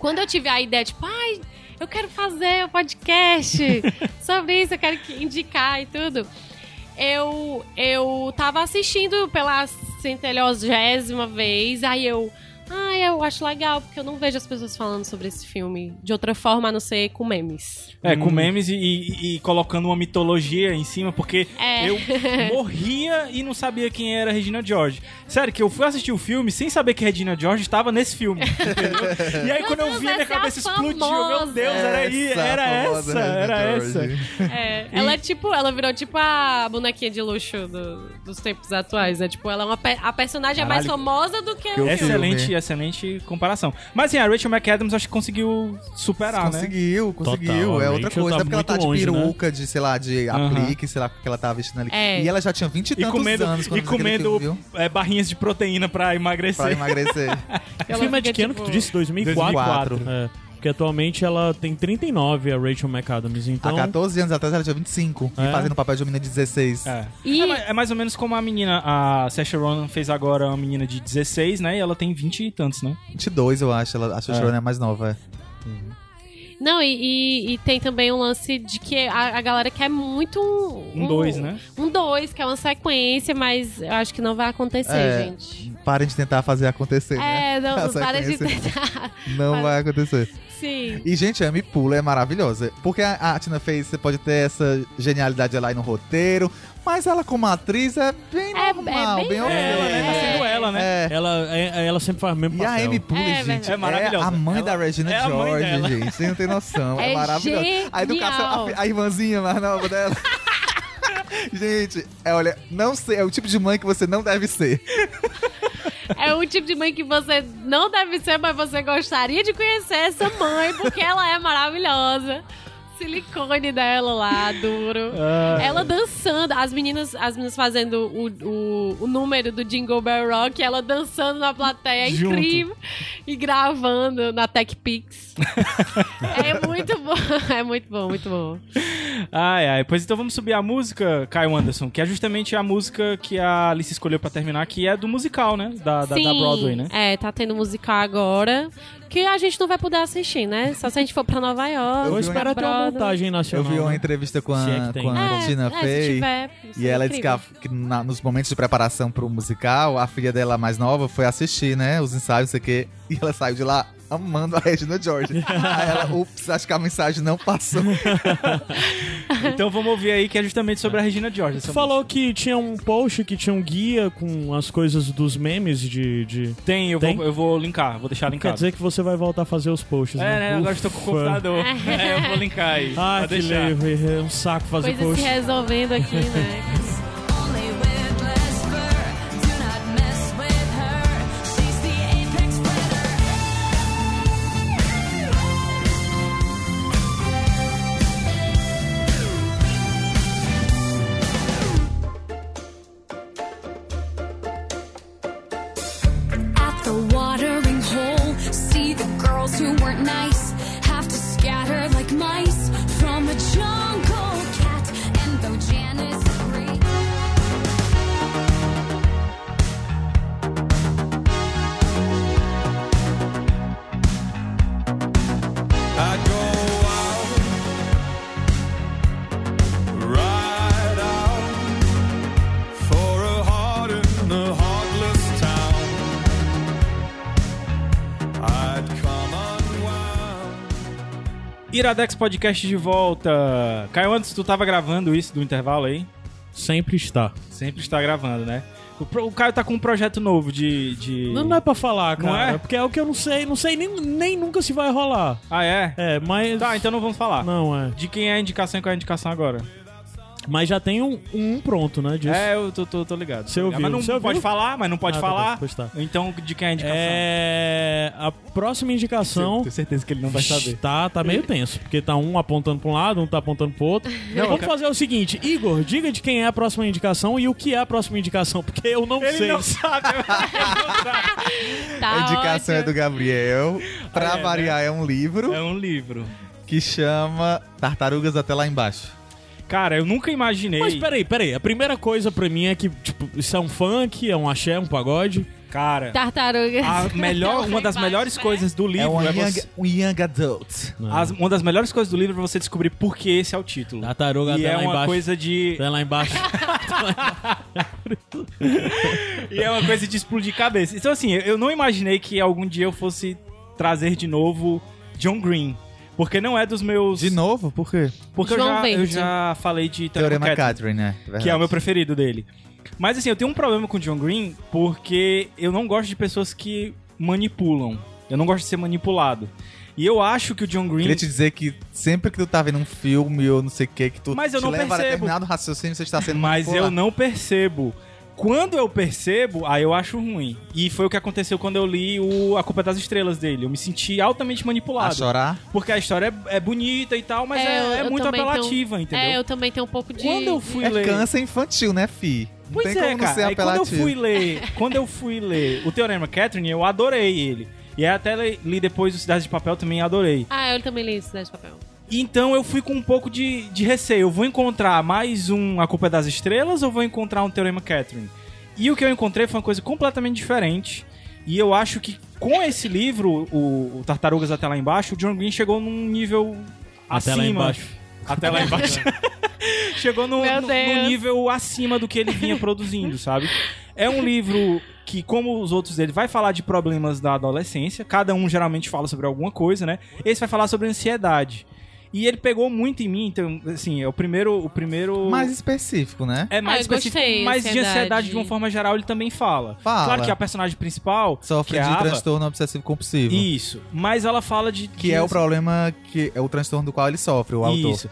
Quando eu tive a ideia, tipo, ai, eu quero fazer o um podcast <laughs> sobre isso, eu quero que- indicar e tudo. Eu, eu tava assistindo pela centelhosésima vez, aí eu. Ah, eu acho legal, porque eu não vejo as pessoas falando sobre esse filme de outra forma a não ser com memes. É, com memes e, e- e colocando uma mitologia em cima, porque É. eu <laughs> morria e não sabia quem era Regina George. Sério, que eu fui assistir o filme sem saber que Regina George estava nesse filme. <laughs> E aí, Meu quando eu vi, minha é a cabeça explodiu. Meu. Deus, era, aí, Essa era essa, era George. essa. É, ela é tipo, ela virou tipo a bonequinha de luxo do- dos tempos atuais, né? Tipo, ela é uma a personagem é mais Caralho. famosa do que, o filme. Excelente. Excelente comparação. Mas assim, a Rachel McAdams acho que conseguiu superar, né? Conseguiu, conseguiu. Total, é outra Rachel coisa. tá é porque ela tá de longe, né? peruca, de, sei lá, de aplique, sei lá, o que ela tava vestindo ali. É. E ela já tinha 20 e E tantos comendo, anos e comendo filme, viu? é, barrinhas de proteína pra emagrecer. Pra emagrecer. O <laughs> Ela filme é de que ano que tipo, tu disse? 2004? 2004. É, porque atualmente ela tem 39, a Rachel McAdams, então... Há 14 anos atrás ela tinha 25. É? E fazendo papel de uma menina de 16. É. E- É, ma- é mais ou menos como a menina, a Saoirse Ronan fez agora uma menina de 16, né? E ela tem 20 e tantos, né? 22, eu acho. Ela, a Saoirse É. Ronan é mais nova, é. Não, e, e- e tem também o lance de que a, a galera quer muito um. Um dois, né? Um dois, que é uma sequência, mas eu acho que não vai acontecer, É, gente. Parem de tentar fazer acontecer, né? É, não, <laughs> A não para de tentar. <laughs> Não Para- vai acontecer. Sim. E, gente, a Amy Pula é maravilhosa. Porque a, a Tina Fey, você pode ter essa genialidade lá no roteiro, mas ela como atriz é bem É- é normal, bem bem, ela, ok. Ela, né? Tá sendo ela, né? É. Ela, é- ela sempre faz o mesmo E a papel. Amy Poehler, É gente. É maravilhosa. a mãe da Ela- Regina é a George, gente. Você não tem noção. É, É maravilhosa. A educação, a, a irmãzinha mais nova dela. <laughs> gente, é, olha, não sei, é o tipo de mãe que você não deve ser. É o tipo de mãe que você não deve ser, mas você gostaria de conhecer essa mãe, porque ela é maravilhosa. Silicone dela lá, duro. Ah. Ela dançando, as meninas, as meninas fazendo o, o, o número do Jingle Bell Rock, ela dançando na plateia, é Junto. incrível. E gravando na Tech Pix. É muito bom, <laughs> é muito bom, muito bom. Ai, ai. Pois então vamos subir a música, Caio Anderson, que é justamente a música que a Alice escolheu pra terminar, que é do musical, né? Da, da, da Sim, Broadway, né? É, tá tendo musical agora. Que a gente não vai poder assistir, né? Só se a gente for pra Nova York. Eu esperar ter uma montagem Eu nacional. vi uma né? entrevista com é a, tem. com a É, Tina é, Fey. tiver, E seria ela disse que, a- que na- nos momentos de preparação pro musical, a filha dela mais nova foi assistir, né? Os ensaios, não sei o quê. E ela saiu de lá amando a Regina George. Aí ela, ups, acho que a mensagem não passou. <laughs> Então vamos ouvir aí, que é justamente sobre a Regina George. Tu falou que tinha um post, que tinha um guia com as coisas dos memes de... de... música. Tem, eu, Tem? Vou, eu vou linkar, vou deixar Quer linkado. dizer que você vai voltar a fazer os posts, É, né? né? Agora estou com o computador. é, eu vou linkar aí. <laughs> Ah, que deixar. leve, é um saco fazer Coisa post. se resolvendo aqui, né? <laughs> Iradex Podcast de volta. Caio Anderson, tu tava gravando isso do intervalo aí? Sempre está. Sempre está gravando, né? O, Caio tá com um projeto novo de. de... Não, não é pra falar, Não cara. é? Porque é o que eu não sei. Não sei nem, nem nunca se vai rolar. Ah, é? É, mas... Tá, então não vamos falar. Não, é. De quem é a indicação e qual é a indicação agora? Mas já tem um, um pronto, né, disso. É, eu tô, tô, tô ligado. Você ouviu, Mas não você ouviu? pode falar, mas não pode Ah, tá, falar. pois tá. Então, de quem é a indicação? É... A próxima indicação... Tenho certeza que ele não vai saber. Tá, tá meio tenso, porque tá um apontando pra um lado, um tá apontando pro outro. <laughs> eu Vamos quero- fazer o seguinte, Igor, diga de quem é a próxima indicação e o que é a próxima indicação, porque eu não Ele sei. não sabe. ele não sabe. <laughs> Tá a indicação é ótimo. do Gabriel. Pra Ah, é, variar, é um livro É um livro. que chama Tartarugas Até Lá Embaixo. Cara, eu nunca imaginei. Mas peraí, peraí. A primeira coisa pra mim é que, tipo, isso é um funk, é um axé, um pagode. Cara, Tartarugas. a melhor, uma das melhores coisas do É livro um é, young, você, um young adult. as- uma das melhores coisas do livro é você descobrir por que esse é o título. Tartaruga e até é lá uma embaixo. coisa de Até lá embaixo. <laughs> e é uma coisa de explodir cabeça. Então assim, eu não imaginei que algum dia eu fosse trazer de novo John Green, porque não é dos meus De novo? Por quê? Porque eu João já, eu Verde. já falei de Teorema Catherine, Catherine, né? que é o meu preferido dele. Mas assim, eu tenho um problema com o John Green porque eu não gosto de pessoas que manipulam. Eu não gosto de ser manipulado. E eu acho que o John Green. Queria te dizer que sempre que tu tá vendo um filme ou não sei o que, que tu Mas eu te não leva a percebo. determinado raciocínio, você está sendo Mas eu manipulado. não percebo. Quando eu percebo, aí eu acho ruim. E foi o que aconteceu quando eu li o A Culpa é das Estrelas dele. Eu me senti altamente A manipulado. chorar? Porque a história é, é bonita e tal, mas é, é eu muito apelativa, tenho- entendeu? É, eu também tenho um pouco de. Quando eu fui É ler. câncer infantil, né, fi? Não Pois tem é, como cara. não ser Aí quando eu apelativo. fui ler, quando eu fui ler o Teorema Catherine, eu adorei ele. E aí até li li depois o Cidade de Papel também adorei. Ah, eu também li Cidade de Papel. Então eu fui com um pouco de, de receio. Eu vou encontrar mais um A Culpa é das Estrelas ou vou encontrar um Teorema Catherine? E o que eu encontrei foi uma coisa completamente diferente. E eu acho que com esse livro, o, o Tartarugas Até Lá Embaixo, o John Green chegou num nível Até acima. lá embaixo. Até lá embaixo. <laughs> Chegou no, nível acima do que ele vinha produzindo, sabe? É um livro que, como os outros dele, vai falar de problemas da adolescência. Cada um geralmente fala sobre alguma coisa, né? Esse vai falar sobre ansiedade. E ele pegou muito em mim, então, assim, é o primeiro. O primeiro Mais específico, né? é mais Ah, eu específico, gostei, mas de ansiedade. ansiedade de uma forma geral ele também fala. Fala. Claro que a personagem principal, Sofre que é de Ava, transtorno obsessivo compulsivo. isso, mas ela fala de Que de é o problema, que é o transtorno do qual ele sofre, o autor. Isso.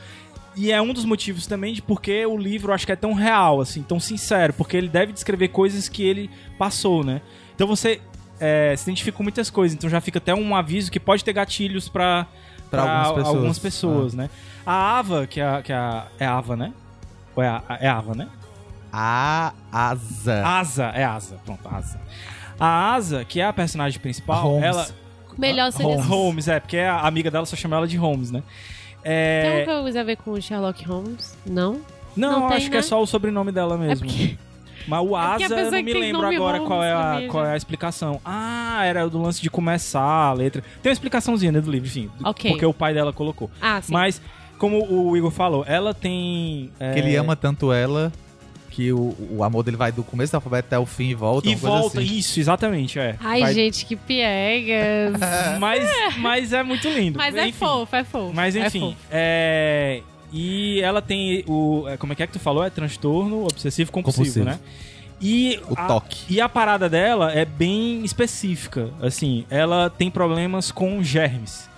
E é um dos motivos também de porque o livro acho que é tão real, assim, tão sincero, porque ele deve descrever coisas que ele passou, né? Então você é, se identifica com muitas coisas. Então já fica até um aviso que pode ter gatilhos pra, Pra pra algumas pessoas. algumas pessoas, né? A Ava, que é a, que é a. É a Ava, né? Ou é a, é Ava, né? A asa. Asa, é Asa. Pronto, Asa. A Asa, que é a personagem principal, Holmes. ela. Melhor seria... Holmes. Holmes, é, porque a amiga dela só chama ela de Holmes, né? Tem É... alguma coisa a ver com o Sherlock Holmes? Não? Não, Não tem, acho que é né? só o sobrenome dela É mesmo. porque... Mas o É Asa, eu não me lembro agora qual é, a, qual é a explicação. Ah, era do lance de começar a letra. Tem uma explicaçãozinha dentro do livro, enfim. do- Ok. Porque o pai dela colocou. Ah, sim. Mas, como o Igor falou, ela tem... é, Que ele ama tanto ela que o, o amor dele vai do começo do alfabeto até o fim e volta. E uma coisa volta, assim. isso, exatamente, é. Ai, Vai- gente, que piegas. <laughs> Mas, mas é muito lindo. Mas é Enfim. fofo, é fofo. Mas é enfim, fofo. é... E ela tem o... é, Como é que é que tu falou? É transtorno obsessivo compulsivo, Compulsivo. né? E O a- toque. E a parada dela é bem específica. Assim, ela tem problemas com germes.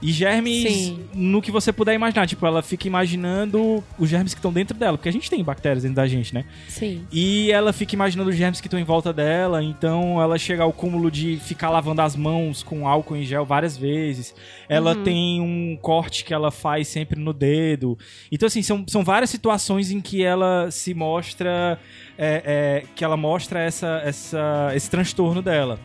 E germes Sim. no que você puder imaginar. Tipo, ela fica imaginando os germes que estão dentro dela. Porque a gente tem bactérias dentro da gente, né? Sim. E ela fica imaginando os germes que estão em volta dela, então ela chega ao cúmulo de ficar lavando as mãos com álcool em gel várias vezes. Ela tem um corte que ela faz sempre no dedo. Então, assim, são, são várias situações em que ela se mostra. é, é, que ela mostra essa, essa, esse transtorno dela.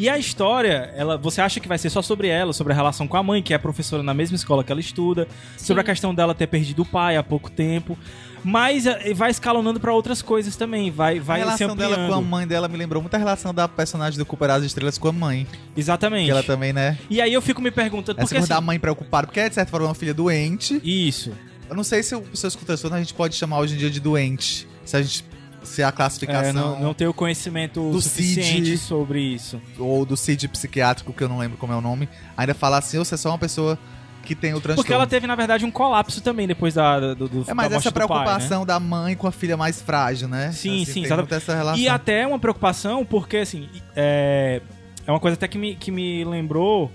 E a história, ela, você acha que vai ser só sobre ela, sobre a relação com a mãe, que é professora na mesma escola que ela estuda, sobre a questão dela ter perdido o pai há pouco tempo, mas eh, vai escalonando pra outras coisas também, vai, A vai se relação dela com a mãe dela me lembrou muito a relação da personagem do Cooper as Estrelas com a mãe. Exatamente. Que ela também, né? E aí eu fico me perguntando, Essa porque assim, da mãe preocupada, porque é de certa forma uma filha doente. Isso. Eu não sei se o pessoa escuta isso, a gente pode chamar hoje em dia de doente. Se a gente. Se a classificação. É, não, não tenho conhecimento do suficiente CID. sobre isso. Ou do CID psiquiátrico, que eu não lembro como é o nome, ainda falar assim, ou você é só uma pessoa que tem o transtorno. Porque ela teve, na verdade, um colapso também depois da, do, do É mais da essa do pai, né? preocupação da mãe com a filha mais frágil, né? Sim, sim, tem exatamente. essa relação. E até uma preocupação, porque assim, é, é uma coisa até que me, que me lembrou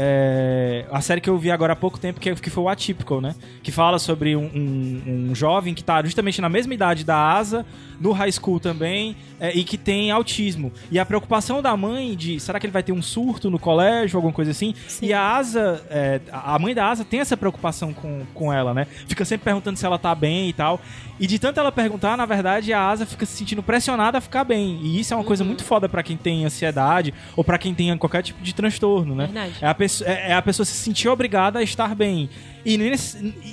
é, a série que eu vi agora há pouco tempo, que, que foi o Atypical, né? Que fala sobre um, um- um jovem que tá justamente na mesma idade da Asa, no high school também, é, e que tem autismo. E a preocupação da mãe de, será que ele vai ter um surto no colégio, alguma coisa assim? E a Asa, é, a mãe da Asa tem essa preocupação com, com ela, né? Fica sempre perguntando se ela tá bem e tal. E de tanto ela perguntar, na verdade, a Asa fica se sentindo pressionada a ficar bem. E isso é uma coisa muito foda pra quem tem ansiedade ou pra quem tem qualquer tipo de transtorno, né? Verdade. É a, pessoa, é é a pessoa se sentir obrigada a estar bem. E nem,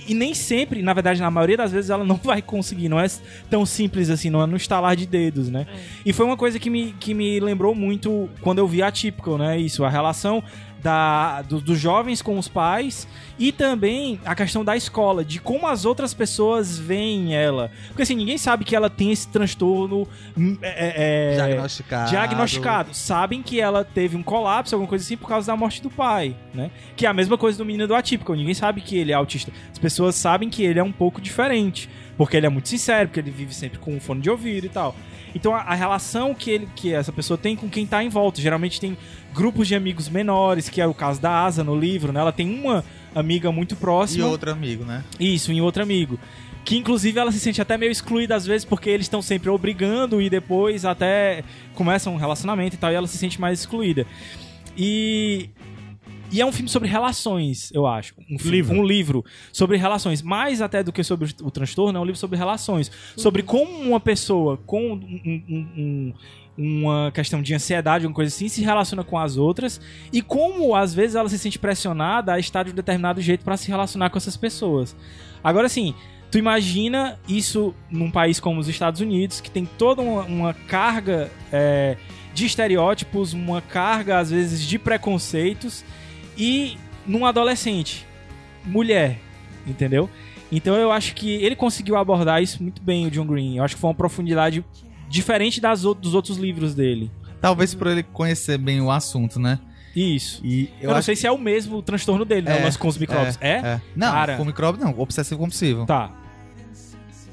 e nem sempre, na verdade, na maioria das vezes, ela não <laughs> vai conseguir. Não é tão simples assim, não é no estalar de dedos, né? E foi uma coisa que me, que me lembrou muito quando eu vi a Typical, né? Isso, a relação da, do- dos jovens com os pais e também a questão da escola, de como as outras pessoas veem ela. Porque assim, ninguém sabe que ela tem esse transtorno hum, é, é, Diagnosticado. diagnosticado. Sabem que ela teve um colapso, alguma coisa assim, por causa da morte do pai, né? Que é a mesma coisa do menino do atípico. Ninguém sabe que ele é autista. As pessoas sabem que ele é um pouco diferente. Porque ele é muito sincero, porque ele vive sempre com um fone de ouvido e tal. Então a, a relação que, ele, que essa pessoa tem com quem tá em volta. Geralmente tem grupos de amigos menores, que é o caso da Asa no livro, né? Ela tem uma amiga muito E próxima. outro amigo, né? Isso, em outro amigo. Que inclusive ela se sente até meio excluída às vezes porque eles estão sempre obrigando e depois até começam um relacionamento e tal e ela se sente mais excluída. E. E é um filme sobre relações, eu acho. Um filme- Livro. Um livro sobre relações. Mais até do que sobre o transtorno, é um livro sobre relações. Sobre como uma pessoa com um- um- um- uma questão de ansiedade, alguma coisa assim, se relaciona com as outras e como às vezes ela se sente pressionada a estar de um determinado jeito para se relacionar com essas pessoas. Agora assim, tu imagina isso num país como os Estados Unidos, que tem toda uma, uma carga é, de estereótipos, uma carga às vezes de preconceitos e num adolescente, mulher, entendeu? Então eu acho que ele conseguiu abordar isso muito bem, o John Green. Eu acho que foi uma profundidade diferente das, dos outros livros dele. Talvez por ele conhecer bem o assunto, né? Isso. E Eu, não sei se é o mesmo transtorno dele, né? É, o lance com os micróbios. É? Não, Cara. com micróbio não, obsessivo compulsivo. Tá.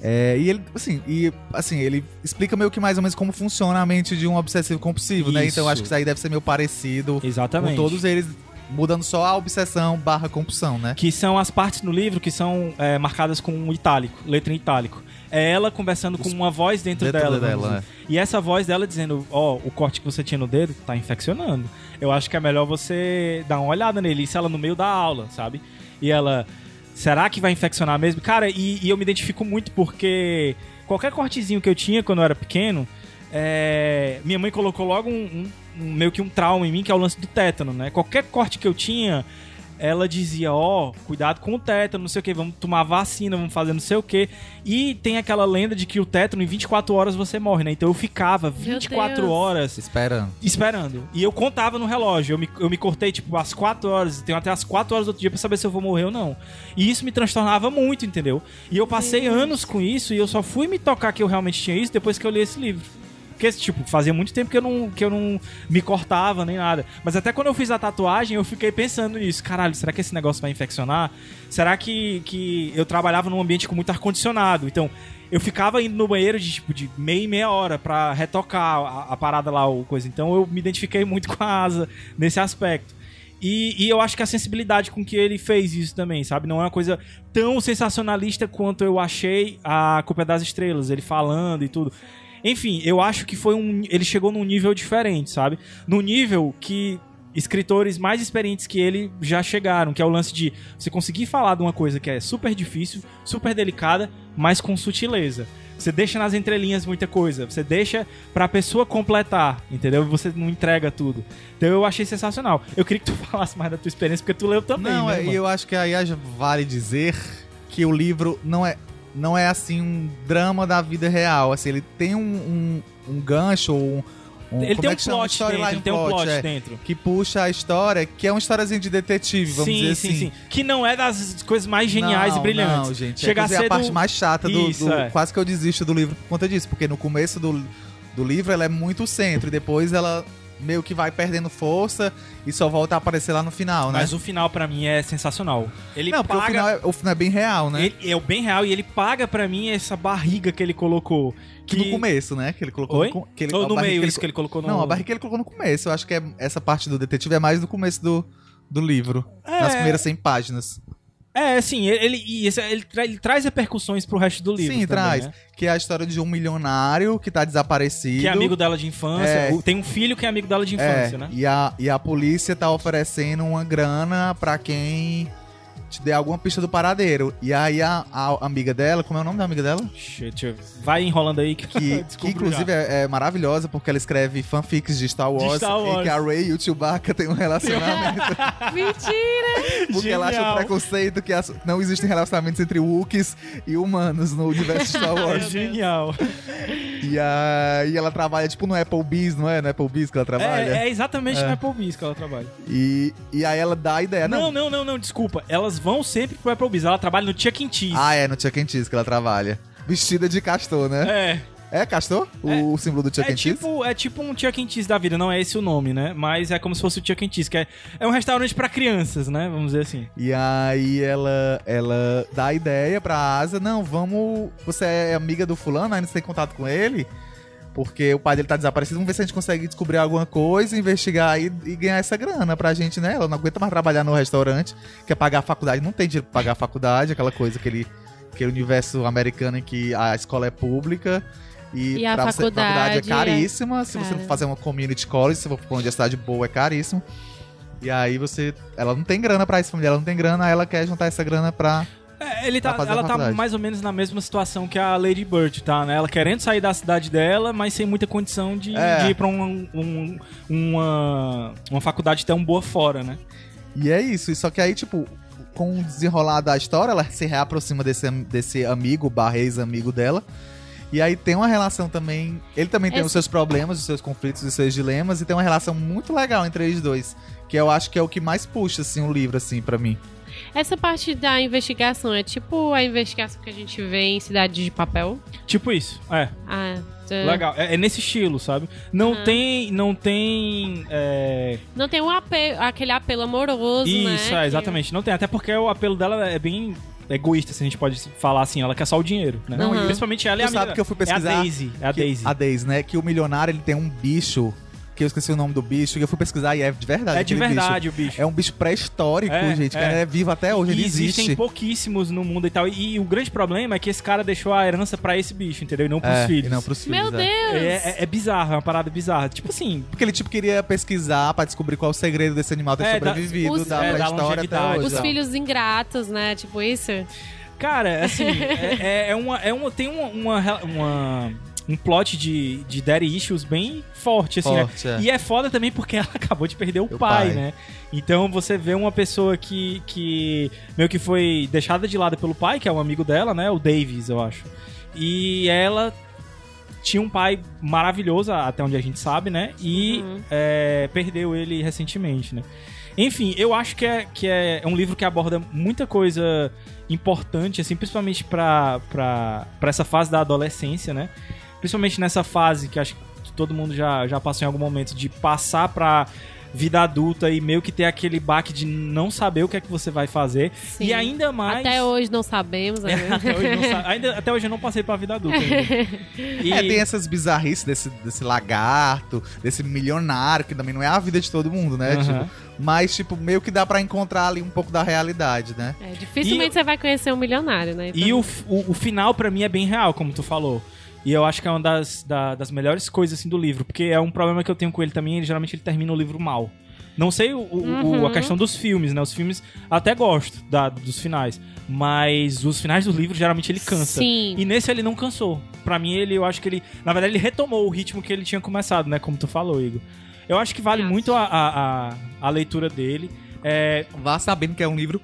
É, e ele, assim, e, assim, ele explica meio que mais ou menos como funciona a mente de um obsessivo compulsivo, né? Isso. Então acho que isso aí deve ser meio parecido Exatamente. com todos eles, mudando só a obsessão barra compulsão, né? Que são as partes no livro que são é, marcadas com um itálico, letra em itálico. é ela conversando com uma voz dentro, dentro dela. dela, é. E essa voz dela dizendo, ó, o corte que você tinha no dedo tá infeccionando. Eu acho que é melhor você dar uma olhada nele. Isso ela no meio da aula, sabe? E ela, será que vai infeccionar mesmo? Cara, e, e eu me identifico muito porque qualquer cortezinho que eu tinha quando eu era pequeno, é, minha mãe colocou logo um- um- meio que um trauma em mim, que é o lance do tétano, né? Qualquer corte que eu tinha, ela dizia, ó, cuidado com o tétano, não sei o que, vamos tomar vacina, vamos fazer não sei o que. E tem aquela lenda de que o tétano, em 24 horas você morre, né? Então eu ficava 24 Deus. horas Esperando. esperando. E eu contava no relógio. Eu me, eu me cortei, tipo, às 4 horas. Tenho até às 4 horas do outro dia pra saber se eu vou morrer ou não. E isso me transtornava muito, entendeu? E eu passei anos com isso e eu só fui me tocar que eu realmente tinha isso depois que eu li esse livro. Porque, tipo, fazia muito tempo que eu não, que eu não me cortava nem nada. Mas até quando eu fiz a tatuagem, eu fiquei pensando nisso. Caralho, será que esse negócio vai infeccionar? Será que, que eu trabalhava num ambiente com muito ar-condicionado? Então, eu ficava indo no banheiro de, tipo, de meia e meia hora pra retocar a, a parada lá, ou coisa. Então, eu me identifiquei muito <laughs> com a asa nesse aspecto. E, e eu acho que a sensibilidade com que ele fez isso também, sabe? Não é uma coisa tão sensacionalista quanto eu achei a Culpa é das Estrelas, ele falando e tudo. Enfim, eu acho que foi um. Ele chegou num nível diferente, sabe? Num nível que escritores mais experientes que ele já chegaram, que é o lance de você conseguir falar de uma coisa que é super difícil, super delicada, mas com sutileza. Você deixa nas entrelinhas muita coisa, você deixa pra pessoa completar, entendeu? Você não entrega tudo. Então eu achei sensacional. Eu queria que tu <laughs> falasse mais da tua experiência, porque tu leu também, Não, né, é, eu acho que aí vale dizer que o livro não é, não é assim um drama da vida real. Assim, ele tem um, um, um gancho, um, um Ele tem é um plot dentro, ele tem um plot é, dentro. que puxa a história, que é uma historiazinha de detetive, vamos sim, dizer sim, assim. sim. Que não é das coisas mais geniais não, e brilhantes. Não, gente. Chega é, a ser a parte do- mais chata do, Isso, do- é. Quase que eu desisto do livro por conta disso, porque no começo do, do livro ela é muito centro e depois ela meio que vai perdendo força e só volta a aparecer lá no final, né? Mas o final pra mim é sensacional. Ele não, porque paga o final, é, o final é bem real, né? Ele é o bem real e ele paga pra mim essa barriga que ele colocou. Que no começo, né? Que ele colocou Oi? no, que ele, Ou no meio, que ele isso que ele colocou no. Não, a barriga que ele colocou no começo. Eu acho que é, essa parte do detetive é mais no começo do, do livro. É. Nas primeiras 100 páginas. É, sim, ele, ele, ele, tra- ele traz repercussões pro resto do livro. Sim, também, traz. né? Que é a história de um milionário que tá desaparecido. Que é amigo dela de infância. É. Tem um filho que é amigo dela de É, infância, né? e a, e a polícia tá oferecendo uma grana pra quem te der alguma pista do paradeiro. E aí a, a amiga dela, como é o nome da amiga dela? Shit, vai enrolando aí que, Que, <laughs> que inclusive é, é maravilhosa porque ela escreve fanfics de Star Wars, Star em Wars. que a Rey e o Chewbacca têm um relacionamento. <laughs> Mentira! Porque ela acha um Genial. preconceito que as- não existem relacionamentos entre Wookiees e humanos no universo de Star <laughs> Wars. genial. e aí ela trabalha tipo no Applebee's, não é? No Applebee's que ela trabalha. É, é exatamente É. no Applebee's que ela trabalha. E, e aí ela dá a ideia. Não, não, não, não, desculpa. Elas vão sempre pro Applebee's. Ela trabalha no Chuck E. Cheese. Ah, é, no Chuck E. Cheese que ela trabalha. Vestida de castor, né? É. É, castor? O, símbolo do Chuck É tipo, é tipo um Chuck E. Cheese da vida, não é esse o nome, né? Mas é como se fosse o Chuck E. Cheese, que é, é um restaurante pra crianças, né? Vamos dizer assim. E aí ela, ela dá a ideia pra Asa, não, vamos. Você é amiga do fulano, ainda você tem contato com ele? Porque o pai dele tá desaparecido, vamos ver se a gente consegue descobrir alguma coisa, investigar aí e ganhar essa grana pra gente, né? Ela não aguenta mais trabalhar no restaurante, quer pagar a faculdade, não tem dinheiro pra pagar a faculdade, aquela coisa, aquele, aquele universo americano em que a escola é pública. E, E a pra você- faculdade é caríssima. Se você não fazer uma community college, se for pra uma universidade boa, é caríssimo. E aí você. Ela não tem grana pra isso, família ela não tem grana, ela quer juntar essa grana pra. Ele tá, ela tá mais ou menos na mesma situação que a Lady Bird, tá? Né? Ela querendo sair da cidade dela, mas sem muita condição de, É. de ir pra um, um- uma, uma faculdade tão boa fora, né? E é isso. E Só que aí, tipo, com o desenrolar da história, ela se reaproxima desse, desse amigo, barra ex-amigo dela. E aí tem uma relação também. Ele também tem Esse- os seus problemas, os seus conflitos, os seus dilemas, e tem uma relação muito legal entre eles dois. Que eu acho que é o que mais puxa, assim, o livro, assim, pra mim. Essa parte da investigação é tipo a investigação que a gente vê em Cidade de Papel. Tipo isso, é. Ah, tá. Legal. É, é nesse estilo, sabe? Não Aham. tem. Não tem. é, Não tem um ape- aquele apelo amoroso, né? Isso, que- é, exatamente. Não tem. Até porque o apelo dela é bem egoísta, se a gente pode falar assim. Ela quer só o dinheiro, né? Não, e- Principalmente ela e a sabe que eu fui É a pesquisar Daisy. É a que- Daisy. A Daisy, né? Que o milionário ele tem um bicho que eu esqueci o nome do bicho, e eu fui pesquisar e é de verdade. É de verdade bicho. o bicho. É um bicho pré-histórico, É, gente, que é. é vivo até hoje, ele e existem existe. pouquíssimos no mundo e tal. E, e o grande problema é que esse cara deixou a herança pra esse bicho, entendeu? E não pros É, filhos. e não pros filhos. Meu é. Deus! É, é- é bizarro, é uma parada bizarra. Tipo assim, Porque ele, tipo, queria pesquisar pra descobrir qual é o segredo desse animal ter É, sobrevivido os- da é, da pré-história até hoje. Os filhos ingratos, né? Tipo isso. cara, assim, <laughs> é, é- é uma, é uma. Tem uma. uma, uma- um plot de, de daddy issues bem forte, assim, Forte, né? é. E é foda também porque <laughs> ela acabou de perder o pai, pai. né? Então você vê uma pessoa que, que meio que foi deixada de lado pelo pai, que é um amigo dela, né? O Davis, eu acho. E ela tinha um pai maravilhoso, até onde a gente sabe, né? E é, perdeu ele recentemente, né? Enfim, eu acho que é, que é um livro que aborda muita coisa importante, assim, principalmente pra, pra, pra essa fase da adolescência, né? Principalmente nessa fase que acho que todo mundo já, já passou em algum momento de passar pra vida adulta e meio que ter aquele baque de não saber o que é que você vai fazer. Sim. E ainda mais. Até hoje não sabemos. né? <laughs> até, hoje não sa- ainda- até hoje eu não passei pra vida adulta ainda. <laughs> E- É, tem essas bizarrices desse, desse lagarto, desse milionário, que também não é a vida de todo mundo, né? Aham. Tipo, mas, tipo, meio que dá pra encontrar ali um pouco da realidade, né? É, dificilmente você vai conhecer um milionário, né? E o, o, o final, pra mim, é bem real, como tu falou. E eu acho que é uma das, da- das melhores coisas assim, do livro. Porque é um problema que eu tenho com ele também. Ele, geralmente ele termina o livro mal. Não sei o, o- o- Uhum. a questão dos filmes, né? Os filmes até gosto da- dos finais. Mas os finais do livro, geralmente, ele cansa. Sim. E nesse ele não cansou. Pra mim, ele, eu acho que ele. Na verdade, ele retomou o ritmo que ele tinha começado, né? Como tu falou, Igor. Eu acho que vale Acho. muito a, a, a- a leitura dele. É, Vá sabendo que é um livro.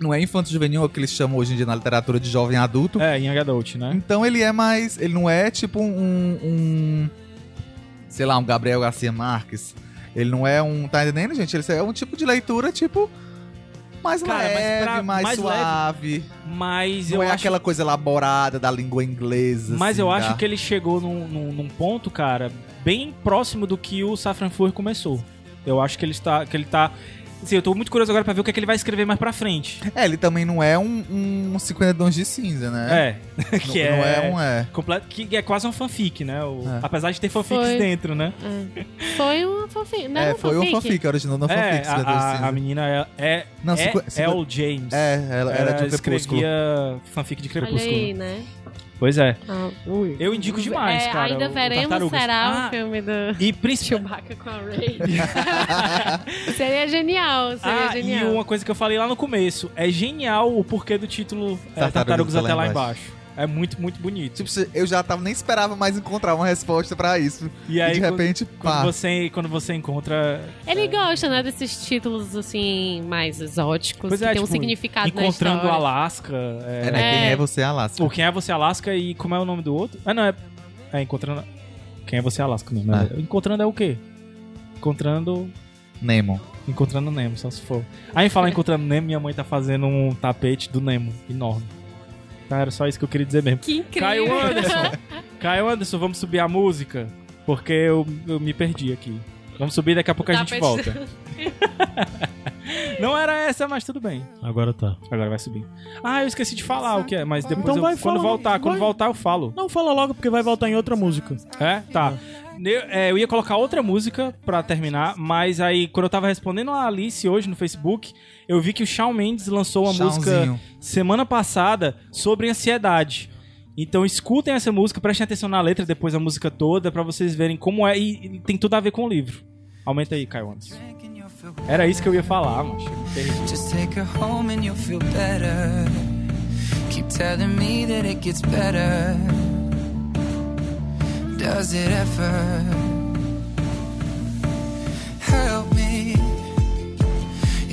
Não é infanto juvenil, é o que eles chamam hoje em dia na literatura de jovem adulto. é Young Adult, né? Então ele é mais. Ele não é tipo um. um sei lá, um Gabriel Garcia Marques. Ele não é um. Tá entendendo, gente? Ele é um tipo de leitura, tipo. Mais Cara, leve, pra- mais, mais suave. Mas eu Não é acho aquela coisa elaborada da língua inglesa. Mas assim, eu da- acho que ele chegou num, num- num ponto, cara, bem próximo do que o Safran Foer começou. Eu acho que ele está. Que ele tá. Assim, eu tô muito curioso agora pra ver o que, é que ele vai escrever mais pra frente. É, ele também não é um, um 50 tons de cinza, né? É. Não, <laughs> que não é. é um é. completo, que é quase um fanfic, né? O- É. Apesar de ter fanfics Foi. dentro, né? Foi um fanfic. Não É, um foi um fanfic? fanfic, originou no É, fanfic. 50 a, a, a menina é, é, Não, é cinqu- cinqu- Elle James. É, ela era de um crepúsculo. escrevia fanfic de Olha Crepúsculo. aí, né? Pois é. Ah, Eu indico demais, É, cara. Ainda veremos, Tartarugas. será Ah, o filme do E principalmente. Chewbacca com a Ray. <laughs> seria genial, seria Ah, genial. e uma coisa que eu falei lá no começo, é genial o porquê do título é, Tartarugas Tartarugas até lá embaixo. É muito, muito bonito. Tipo, eu já tava, nem esperava mais encontrar uma resposta pra isso. E aí, de quando- repente, quando, pá. você, quando você encontra. Ele gosta, né, desses títulos, assim, mais exóticos, Pois que é, tem um tipo, significado na Encontrando. Alasca. É, É, né? Quem É. é você, Alaska? Pô, quem é você, Alasca? E como é o nome do outro? Ah, não, é. É, encontrando. Quem é você, Alasca? Não, né? Encontrando é o quê? Encontrando. Nemo. Encontrando Nemo, só se for. Aí falar <laughs> encontrando Nemo, minha mãe tá fazendo um tapete do Nemo enorme. Tá, era só isso que eu queria dizer mesmo. Que incrível. Caio Anderson. <laughs> Caio Anderson, vamos subir a música? Porque eu, eu me perdi aqui. Vamos subir, daqui a pouco a gente pensando- volta. <laughs> <laughs> Não era essa, mas tudo bem. Agora tá. Agora vai subir. Ah, eu esqueci de falar o que é, mas depois Então eu- vai, quando voltar, quando vai. voltar eu falo. Não, fala logo porque vai voltar em outra música. É? Tá. Eu, é, eu ia colocar outra música pra terminar, mas aí quando eu tava respondendo a Alice hoje no Facebook, eu vi que o Shawn Mendes lançou uma música semana passada sobre ansiedade. Então escutem essa música, prestem atenção na letra, depois a música toda, pra vocês verem como é e, e tem tudo a ver com o livro. Aumenta aí, Caio Anderson. Era isso que eu ia falar, macho. Perdi. Just take her home and you'll feel better. Keep telling me that it gets better. Does it ever? Help.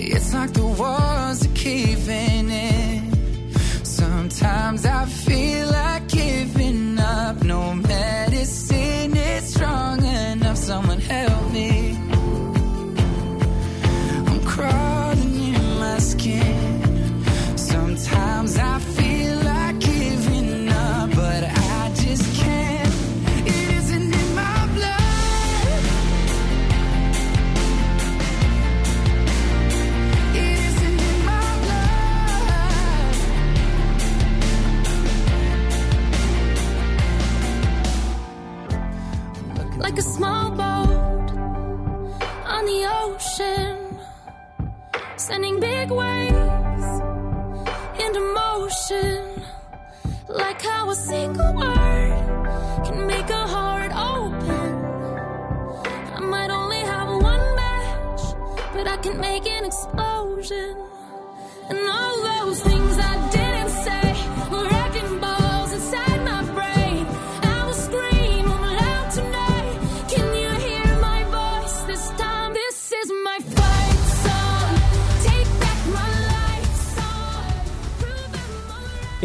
It's like the walls are caving in. Sometimes I feel like giving up. No medicine is strong enough. Someone help me.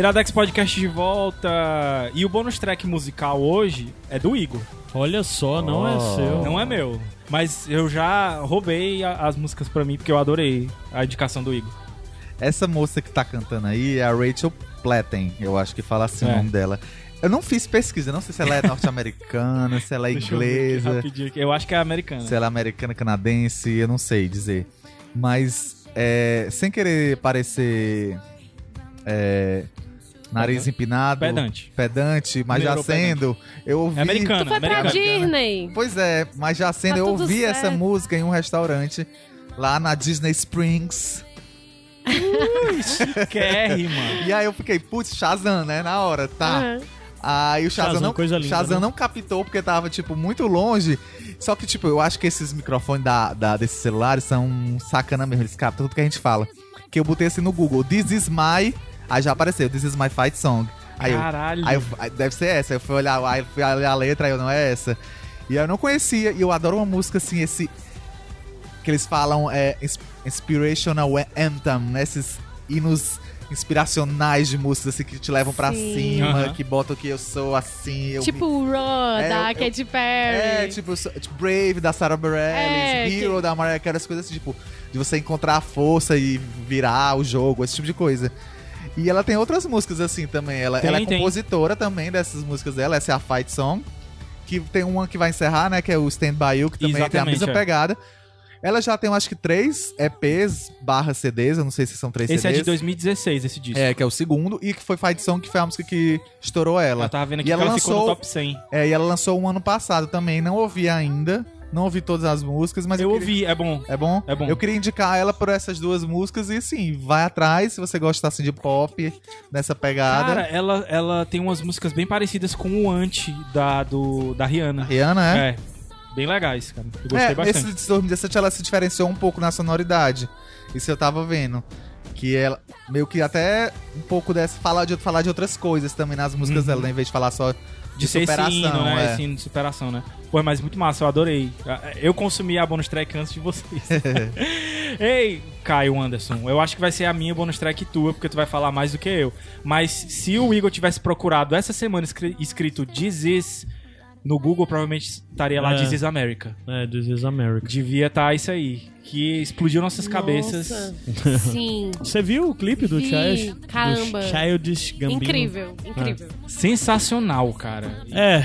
Iradex Podcast de volta. E o bônus track musical hoje é do Igor. Olha só, não é Oh. seu. Não é meu. Mas eu já roubei a- as músicas pra mim porque eu adorei a indicação do Igor. Essa moça que tá cantando aí é a Rachel Platten, eu acho que fala assim É. o nome dela. Eu não fiz pesquisa, não sei se ela é norte-americana, se ela é Deixa eu ver aqui inglesa, rapidinho aqui. Eu acho que é americana. se ela é americana, canadense, eu não sei dizer. Mas, é, sem querer parecer é, nariz Pedante. empinado, Pedante. pedante, mas já sendo, eu ouvi... É americana. Tu foi pra americana. Disney. Pois é, mas já sendo, Tá eu ouvi essa certo. música em um restaurante lá na Disney Springs. Chiquérrima. E aí eu fiquei, putz, Shazam, né? Na hora, tá. Aham. Aí o Shazam, Shazam, não, coisa linda, Shazam né? não captou porque tava, tipo, muito longe. Só que, tipo, eu acho que esses microfones da, da- desses celulares são sacana mesmo. Eles captam tudo que a gente fala. Que eu botei assim no Google, This is my... Aí já apareceu, This is my fight song. Aí eu, Caralho. Aí eu, aí deve ser essa. Aí eu fui olhar, aí eu fui olhar a letra, aí eu não é essa. E eu não conhecia, e eu adoro uma música assim, esse. Que eles falam é ins- inspirational anthem, né? Esses hinos inspiracionais de músicas assim que te levam pra Sim. cima, Aham. que botam que eu sou assim. Eu Tipo me- o Raw, É, da eu- Katy Perry. É, tipo, eu sou- tipo, Brave da Sarah Bareilles, É, Hero que- da Mariah Carey, as coisas assim, tipo, de você encontrar a força e virar o jogo, esse tipo de coisa. E ela tem outras músicas assim também. Ela, Tem, ela é tem. compositora também dessas músicas dela. Essa é a Fight Song. Que tem uma que vai encerrar, né? Que é o Stand By You, que também tem a Exatamente, mesma é. pegada. Ela já tem, acho que, três EPs barra CDs. Eu não sei se são três Esse é CDs. de 2016, esse disco. É, que é o segundo. E que foi Fight Song, que foi a música que estourou ela. Eu tava vendo aqui E que ela ela ficou no lançou- top 100. É, e ela lançou um ano passado também. Não ouvi ainda. Não ouvi todas as músicas, mas eu eu, queria- ouvi, é bom. É bom? É bom. Eu queria indicar ela por essas duas músicas e assim, vai atrás se você gosta assim de pop, nessa pegada. Cara, ela, ela tem umas músicas bem parecidas com o Anti da, do, da Rihanna. Rihanna, é? É. Bem legais, cara. Eu gostei é, bastante. nesse de 2017 ela se diferenciou um pouco na sonoridade. Isso eu tava vendo. Que ela meio que até um pouco dessa falar de falar de outras coisas também nas músicas Uhum. dela, né? em vez de falar só de, De ser superação, hino, né? é. Esse hino de superação, né? Pô, mas muito massa, eu adorei. Eu consumi a bonus track antes de vocês. <laughs> Ei, Caio Anderson, eu acho que vai ser a minha bonus track tua, porque tu vai falar mais do que eu. Mas se o Igor tivesse procurado essa semana escri- escrito This Is no Google, provavelmente estaria lá É. This Is America. É, This is America. Devia estar isso aí. Que explodiu nossas cabeças. Nossa. <laughs> Sim. Você viu o clipe do Vi, Child, caramba. do Childish Gambino? Incrível, incrível. Sensacional, cara. É,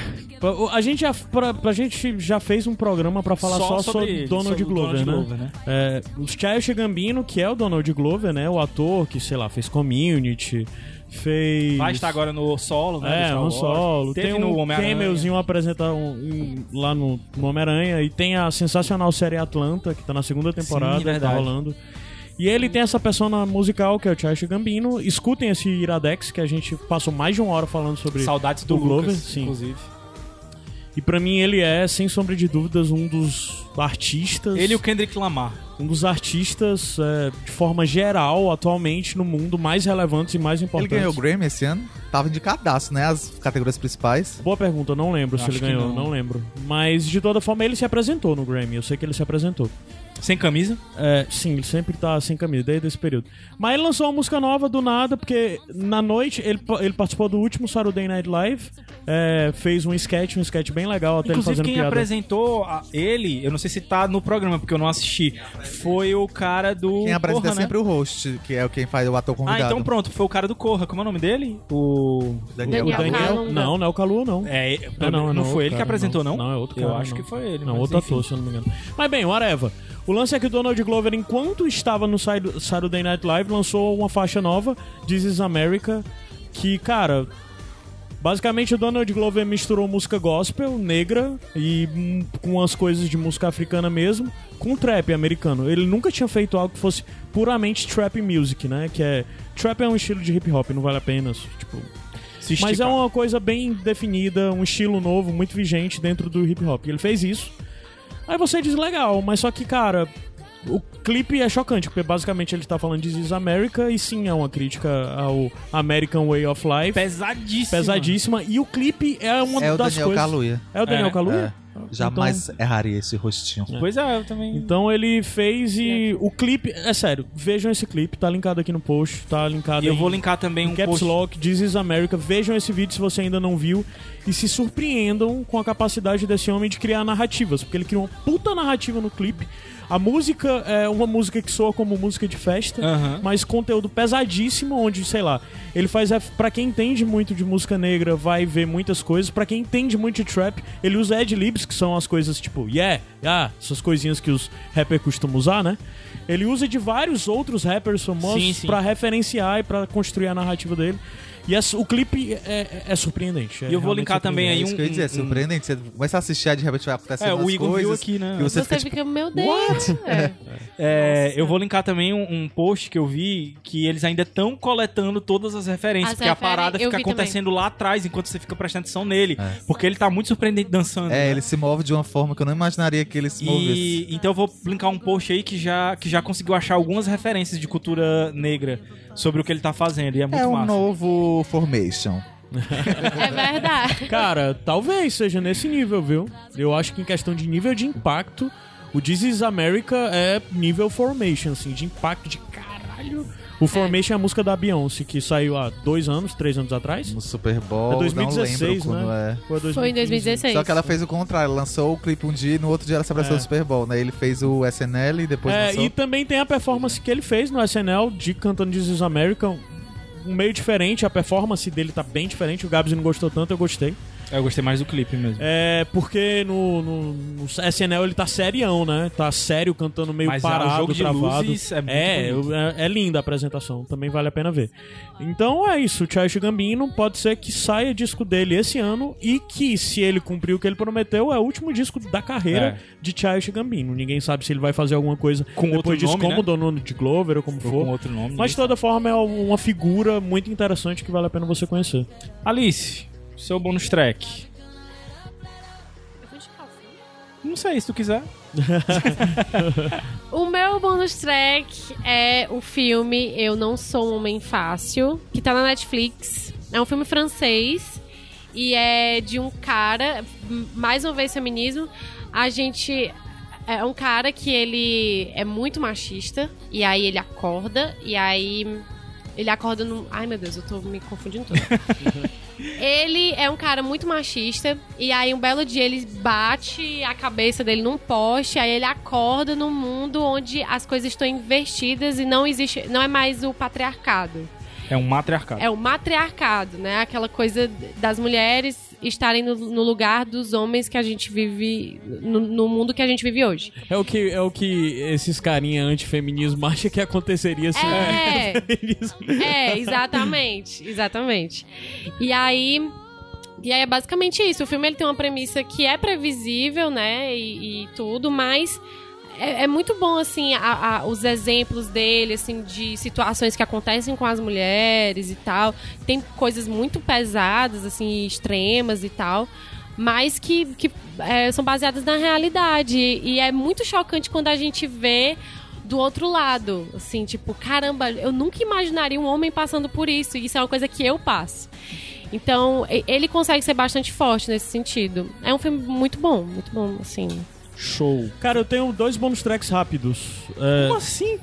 a gente já, pra, a gente já fez um programa pra falar só, sobre, ele, Donald sobre o Glover, Donald né? Glover, né? É, o Childish Gambino, que é o Donald Glover, né? O ator que, sei lá, fez Community, fez... Vai estar agora no solo, né? É, Wars. solo. Teve tem no um cameozinho apresentar um, um- lá no, no Homem-Aranha. E tem a sensacional série Atlanta, que tá na segunda temporada, que tá rolando. E ele tem essa persona musical, que é o Childish Gambino. Escutem esse Iradex, que a gente passou mais de uma hora falando sobre Saudades do Glover. Lucas, Sim. inclusive. E pra mim ele é, sem sombra de dúvidas, um dos artistas... Ele e o Kendrick Lamar. Um dos artistas, é, de forma geral, atualmente no mundo, mais relevantes e mais Ele importantes. ganhou o Grammy esse ano. Tava indicadaço, né? As categorias principais. Boa pergunta, não lembro se ele ganhou, não. não. lembro. Mas de toda forma ele se apresentou no Grammy, eu sei que ele se apresentou. Sem camisa. É, sim, ele sempre tá sem camisa, desde esse período. Mas ele lançou uma música nova do nada, porque na noite ele, ele participou do último Saturday Night Live, é, fez um sketch, um sketch bem legal, até ele Inclusive, fazendo quem piada. apresentou a- ele, eu não sei se tá no programa, porque eu não assisti, foi o cara do. Quem apresenta Corra, é sempre né? o host, que é quem faz o ator Ah, convidado. então pronto, foi o cara do Corra. Como é o nome dele? O. Daniel. O Daniel não, não é o Calua, não. É, Não, não, não, não, foi outro ele que cara, apresentou, não? Não, é outro Eu cara, acho não. que foi ele. Não, outro enfim. ator, se eu não me engano. Mas bem, whatever. O lance é que o Donald Glover, enquanto estava no Sat- Saturday Night Live, lançou uma faixa nova, This is America, que, cara, Basicamente, o Donald Glover misturou música gospel, negra e hum, com as coisas de música africana mesmo, com trap americano. Ele nunca tinha feito algo que fosse puramente trap music, né? Que é. Trap é um estilo de hip hop, não vale a pena, tipo. Mas é uma coisa bem definida, um estilo novo, muito vigente dentro do hip hop. Ele fez isso. Aí você diz legal, mas só que, cara, o clipe é chocante, porque basicamente ele tá falando de This is America e sim é uma crítica ao American Way of Life. Pesadíssimo. Pesadíssima. E o clipe é uma É o das Daniel coisas. Kaluuya. É o Daniel É, Kaluuya? Jamais erraria esse rostinho. Pois é, eu também. Então ele fez e o clipe, é sério, vejam esse clipe, tá linkado aqui no post, tá linkado E eu vou linkar também um Caps post. Lock, This is America. Vejam esse vídeo se você ainda não viu e se surpreendam com a capacidade desse homem de criar narrativas, porque ele criou uma puta narrativa no clipe. A música é uma música que soa como música de festa, Aham. mas conteúdo pesadíssimo, onde, sei lá, ele faz. Pra quem entende muito de música negra, vai ver muitas coisas. Pra quem entende muito de trap, ele usa ad-libs, que são as coisas tipo, yeah, ah, essas coisinhas que os rappers costumam usar, né? Ele usa de vários outros rappers famosos pra referenciar e pra construir a narrativa dele. E essa- o clipe é, é- é surpreendente. é E eu vou linkar também É aí isso um- que eu ia dizer, é um- surpreendente. Você começa a assistir, aí de repente vai acontecer É, umas o Igor viu coisas aqui, né? que você, Você fica fica, tipo, meu Deus. <laughs> É. É, eu vou linkar também um, um post que eu vi que eles ainda estão coletando todas as referências, As porque a referen- parada eu fica vi acontecendo lá atrás enquanto você fica prestando atenção nele. É. Porque ele tá muito surpreendente dançando. É, né? ele se move de uma forma que eu não imaginaria que ele se movesse. E então eu vou linkar um post aí que já, que já conseguiu achar algumas referências de cultura negra sobre o que ele tá fazendo. E é muito É um massa. novo Formation. É verdade. <laughs> Cara, talvez seja nesse nível, viu? Eu acho que em questão de nível de impacto, o This is America é nível Formation, assim, de impacto de caralho. O Formation é a música da Beyoncé, que saiu há dois anos, três anos atrás. No Super Bowl, É 2016, não lembro quando né? é. Ou é Foi em 2015? 2016. Só que ela fez o contrário, lançou o clipe um dia e no outro dia ela se abraçou É. do Super Bowl, né? Ele fez o SNL e depois É, lançou. e também tem a performance que ele fez no SNL de cantando This is America. Um meio diferente, a performance dele tá bem diferente. O Gabs não gostou tanto, eu gostei. Eu gostei mais do clipe mesmo. É, porque no, no, no SNL ele tá serião, né? Tá sério, cantando meio Mas, parado, o jogo de travado. luzes é é, é, é linda a apresentação, também vale a pena ver. Então é isso, o Childish Gambino pode ser que saia disco dele esse ano e que, se ele cumprir o que ele prometeu, é o último disco da carreira de Childish Gambino. Ninguém sabe se ele vai fazer alguma coisa Com depois outro disso, nome, como né? Donald Glover ou como Ou for. com outro nome. Mas de toda forma é uma figura muito interessante que vale a pena você conhecer. Alice, seu bônus track. Não sei, se tu quiser. <laughs> O meu bonus track é o filme Eu Não Sou um Homem Fácil, que tá na Netflix. É um filme francês e é de um cara, mais uma vez feminismo. A gente é um cara que ele é muito machista e aí ele acorda e aí ele acorda no, ai meu Deus, eu tô me confundindo toda. <laughs> Ele é um cara muito machista e aí um belo dia ele bate a cabeça dele num poste, aí ele acorda num mundo onde as coisas estão invertidas e não existe, não é mais o patriarcado. É um matriarcado. É o matriarcado, né? Aquela coisa das mulheres estarem no, no lugar dos homens que a gente vive no, no mundo que a gente vive hoje. É o que, é o que esses carinha antifeminismo <laughs> acham que aconteceria se É. feminismo- É, exatamente, exatamente. E aí, e aí é basicamente isso. O filme ele tem uma premissa que é previsível, né, e, e tudo, mas é, é muito bom assim a- a- os exemplos dele, assim, de situações que acontecem com as mulheres e tal. Tem coisas muito pesadas, assim, extremas e tal. Mas que, que é, são baseadas na realidade. E é muito chocante quando a gente vê do outro lado. Assim, tipo, caramba, eu nunca imaginaria um homem passando por isso. E isso é uma coisa que eu passo. Então, ele consegue ser bastante forte nesse sentido. É um filme muito bom, muito bom, assim. Show. Cara, eu tenho dois bonus tracks rápidos. É, Como assim?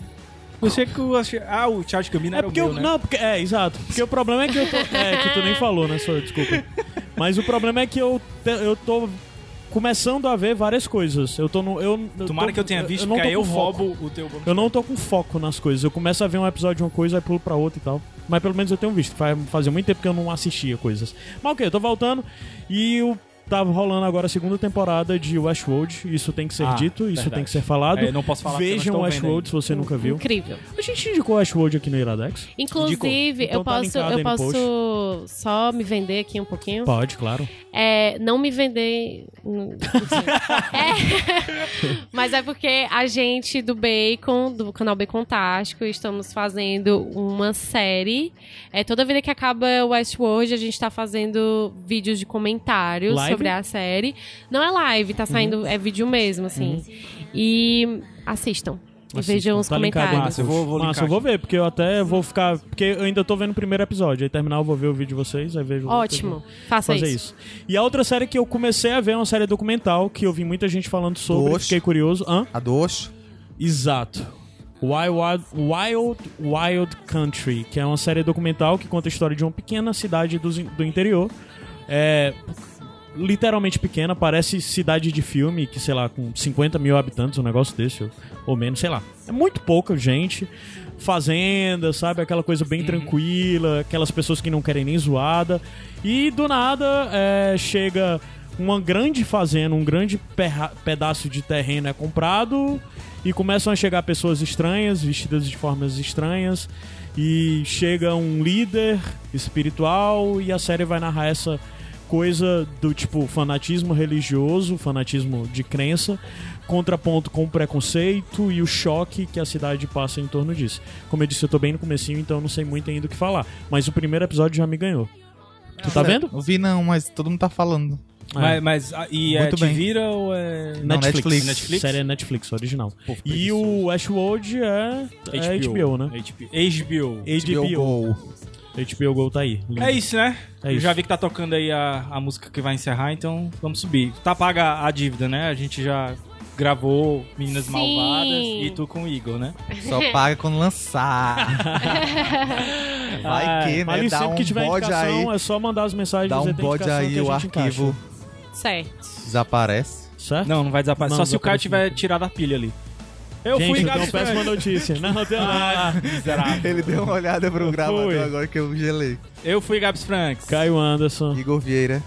Eu achei que eu achei... Ah, o Charles Gambino É era porque o eu. meu, né? Não, porque, é, exato. Porque o problema é que eu tô. É, que tu nem falou, né? Só, desculpa. Mas o problema é que eu, te- eu tô começando a ver várias coisas. Eu tô no. Eu, eu Tomara tô- que eu tenha visto, não porque aí eu roubo o teu bônus Eu não tô com foco nas coisas. Eu começo a ver um episódio de uma coisa, aí pulo pra outra e tal. Mas pelo menos eu tenho visto. Faz, fazia muito tempo que eu não assistia coisas. Mas ok, eu tô voltando. E o tá rolando agora a segunda temporada de Westworld. Isso tem que ser Ah, dito, isso verdade. tem que ser falado. É, não posso falar Vejam Westworld se você nunca viu. Incrível. A gente indicou Westworld aqui no Iradex? Inclusive, Então eu tá posso, eu posso só me vender aqui um pouquinho? Pode, claro. É, não me vender. <laughs> é, mas é porque a gente do Bacon, do canal Bacon Tástico, estamos fazendo uma série. É, toda vida que acaba o Westworld, a gente tá fazendo vídeos de comentários Live? Sobre a série. Não é live, tá saindo, é vídeo mesmo, assim. E assistam. E vejam os Tá linkado aí. comentários. Massa, eu vou- vou Massa, eu vou ver, porque eu até vou ficar. Porque eu ainda tô vendo o primeiro episódio. Aí terminar, eu vou ver o vídeo de vocês, aí vejo. Ótimo. Faça Fazer isso. isso. E a outra série que eu comecei a ver é uma série documental que eu vi muita gente falando sobre, Oxe. fiquei curioso. Hã? A do Osh. Exato. Wild, Wild, Wild Wild Country, que é uma série documental que conta a história de uma pequena cidade do, do interior. É literalmente pequena, parece cidade de filme, que sei lá, com 50 mil habitantes, um negócio desse, ou, menos, sei lá. É muito pouca gente. Fazenda, sabe? Aquela coisa bem tranquila, aquelas pessoas que não querem nem zoada. E do nada é, chega uma grande fazenda, um grande pedaço de terreno é comprado e começam a chegar pessoas estranhas, vestidas de formas estranhas. E chega um líder espiritual e a série vai narrar essa coisa do tipo fanatismo religioso, fanatismo de crença, contraponto com o preconceito e o choque que a cidade passa em torno disso. Como eu disse, eu tô bem no comecinho, então eu não sei muito ainda o que falar. Mas o primeiro episódio já me ganhou. Tu tá vendo? Não vi não, mas todo mundo tá falando. Mas, mas, ah, e é Muito te bem. vira ou é. Não, Netflix. Netflix? Série é Netflix, original. Pô, E preguiçoso. o Westworld é, é HBO, né? HBO. HBO Go. HBO Go tá aí. É isso, né? É Eu isso. já vi que tá tocando aí a, a música que vai encerrar, então vamos subir. Tá paga a dívida, né? A gente já gravou Meninas Sim. Malvadas e tu com o Igor, né? <laughs> Só paga quando lançar. <laughs> Vai Ah, que, né? ali Dá sempre um que tiver bode aí. é só mandar as mensagens Dá um bode aí, o gente encaixa. arquivo Certo. desaparece. Certo? Não, não vai desaparecer. Não, Só se o cara tiver tirado a pilha ali. Eu Gente, fui então Gabs péssima notícia. <laughs> Não, não Ah, nada. miserável. Ele deu uma olhada pro gravador fui. agora que eu gelei. Eu fui Gabs Franks. Caio Anderson. Igor Vieira.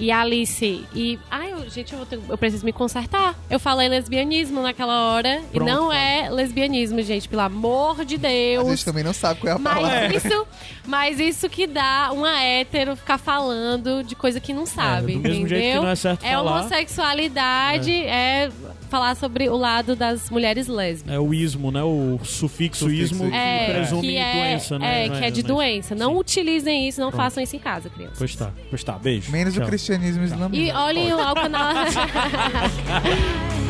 E a Alice. E. Ai, eu- gente, eu, ter- eu preciso me consertar. Eu falei lesbianismo naquela hora. Pronto, e não fala. é lesbianismo, gente, pelo amor de A Deus. gente também não sabe qual é a palavra. Mas isso, mas isso que dá uma hétero ficar falando de coisa que não sabe, É, do mesmo entendeu? jeito que não é certo É falar. homossexualidade, é. falar sobre o lado das mulheres lésbicas. É o ismo, né? O sufixo, Sufixo ismo que É, presume que é, doença, né? É, Não que é de não doença. Não Sim. utilizem isso, não Pronto. façam isso em casa, crianças. Pois tá. Pois tá, beijo. Menos Tchau. o cristianismo islâmico. E olhem ao canal. <laughs>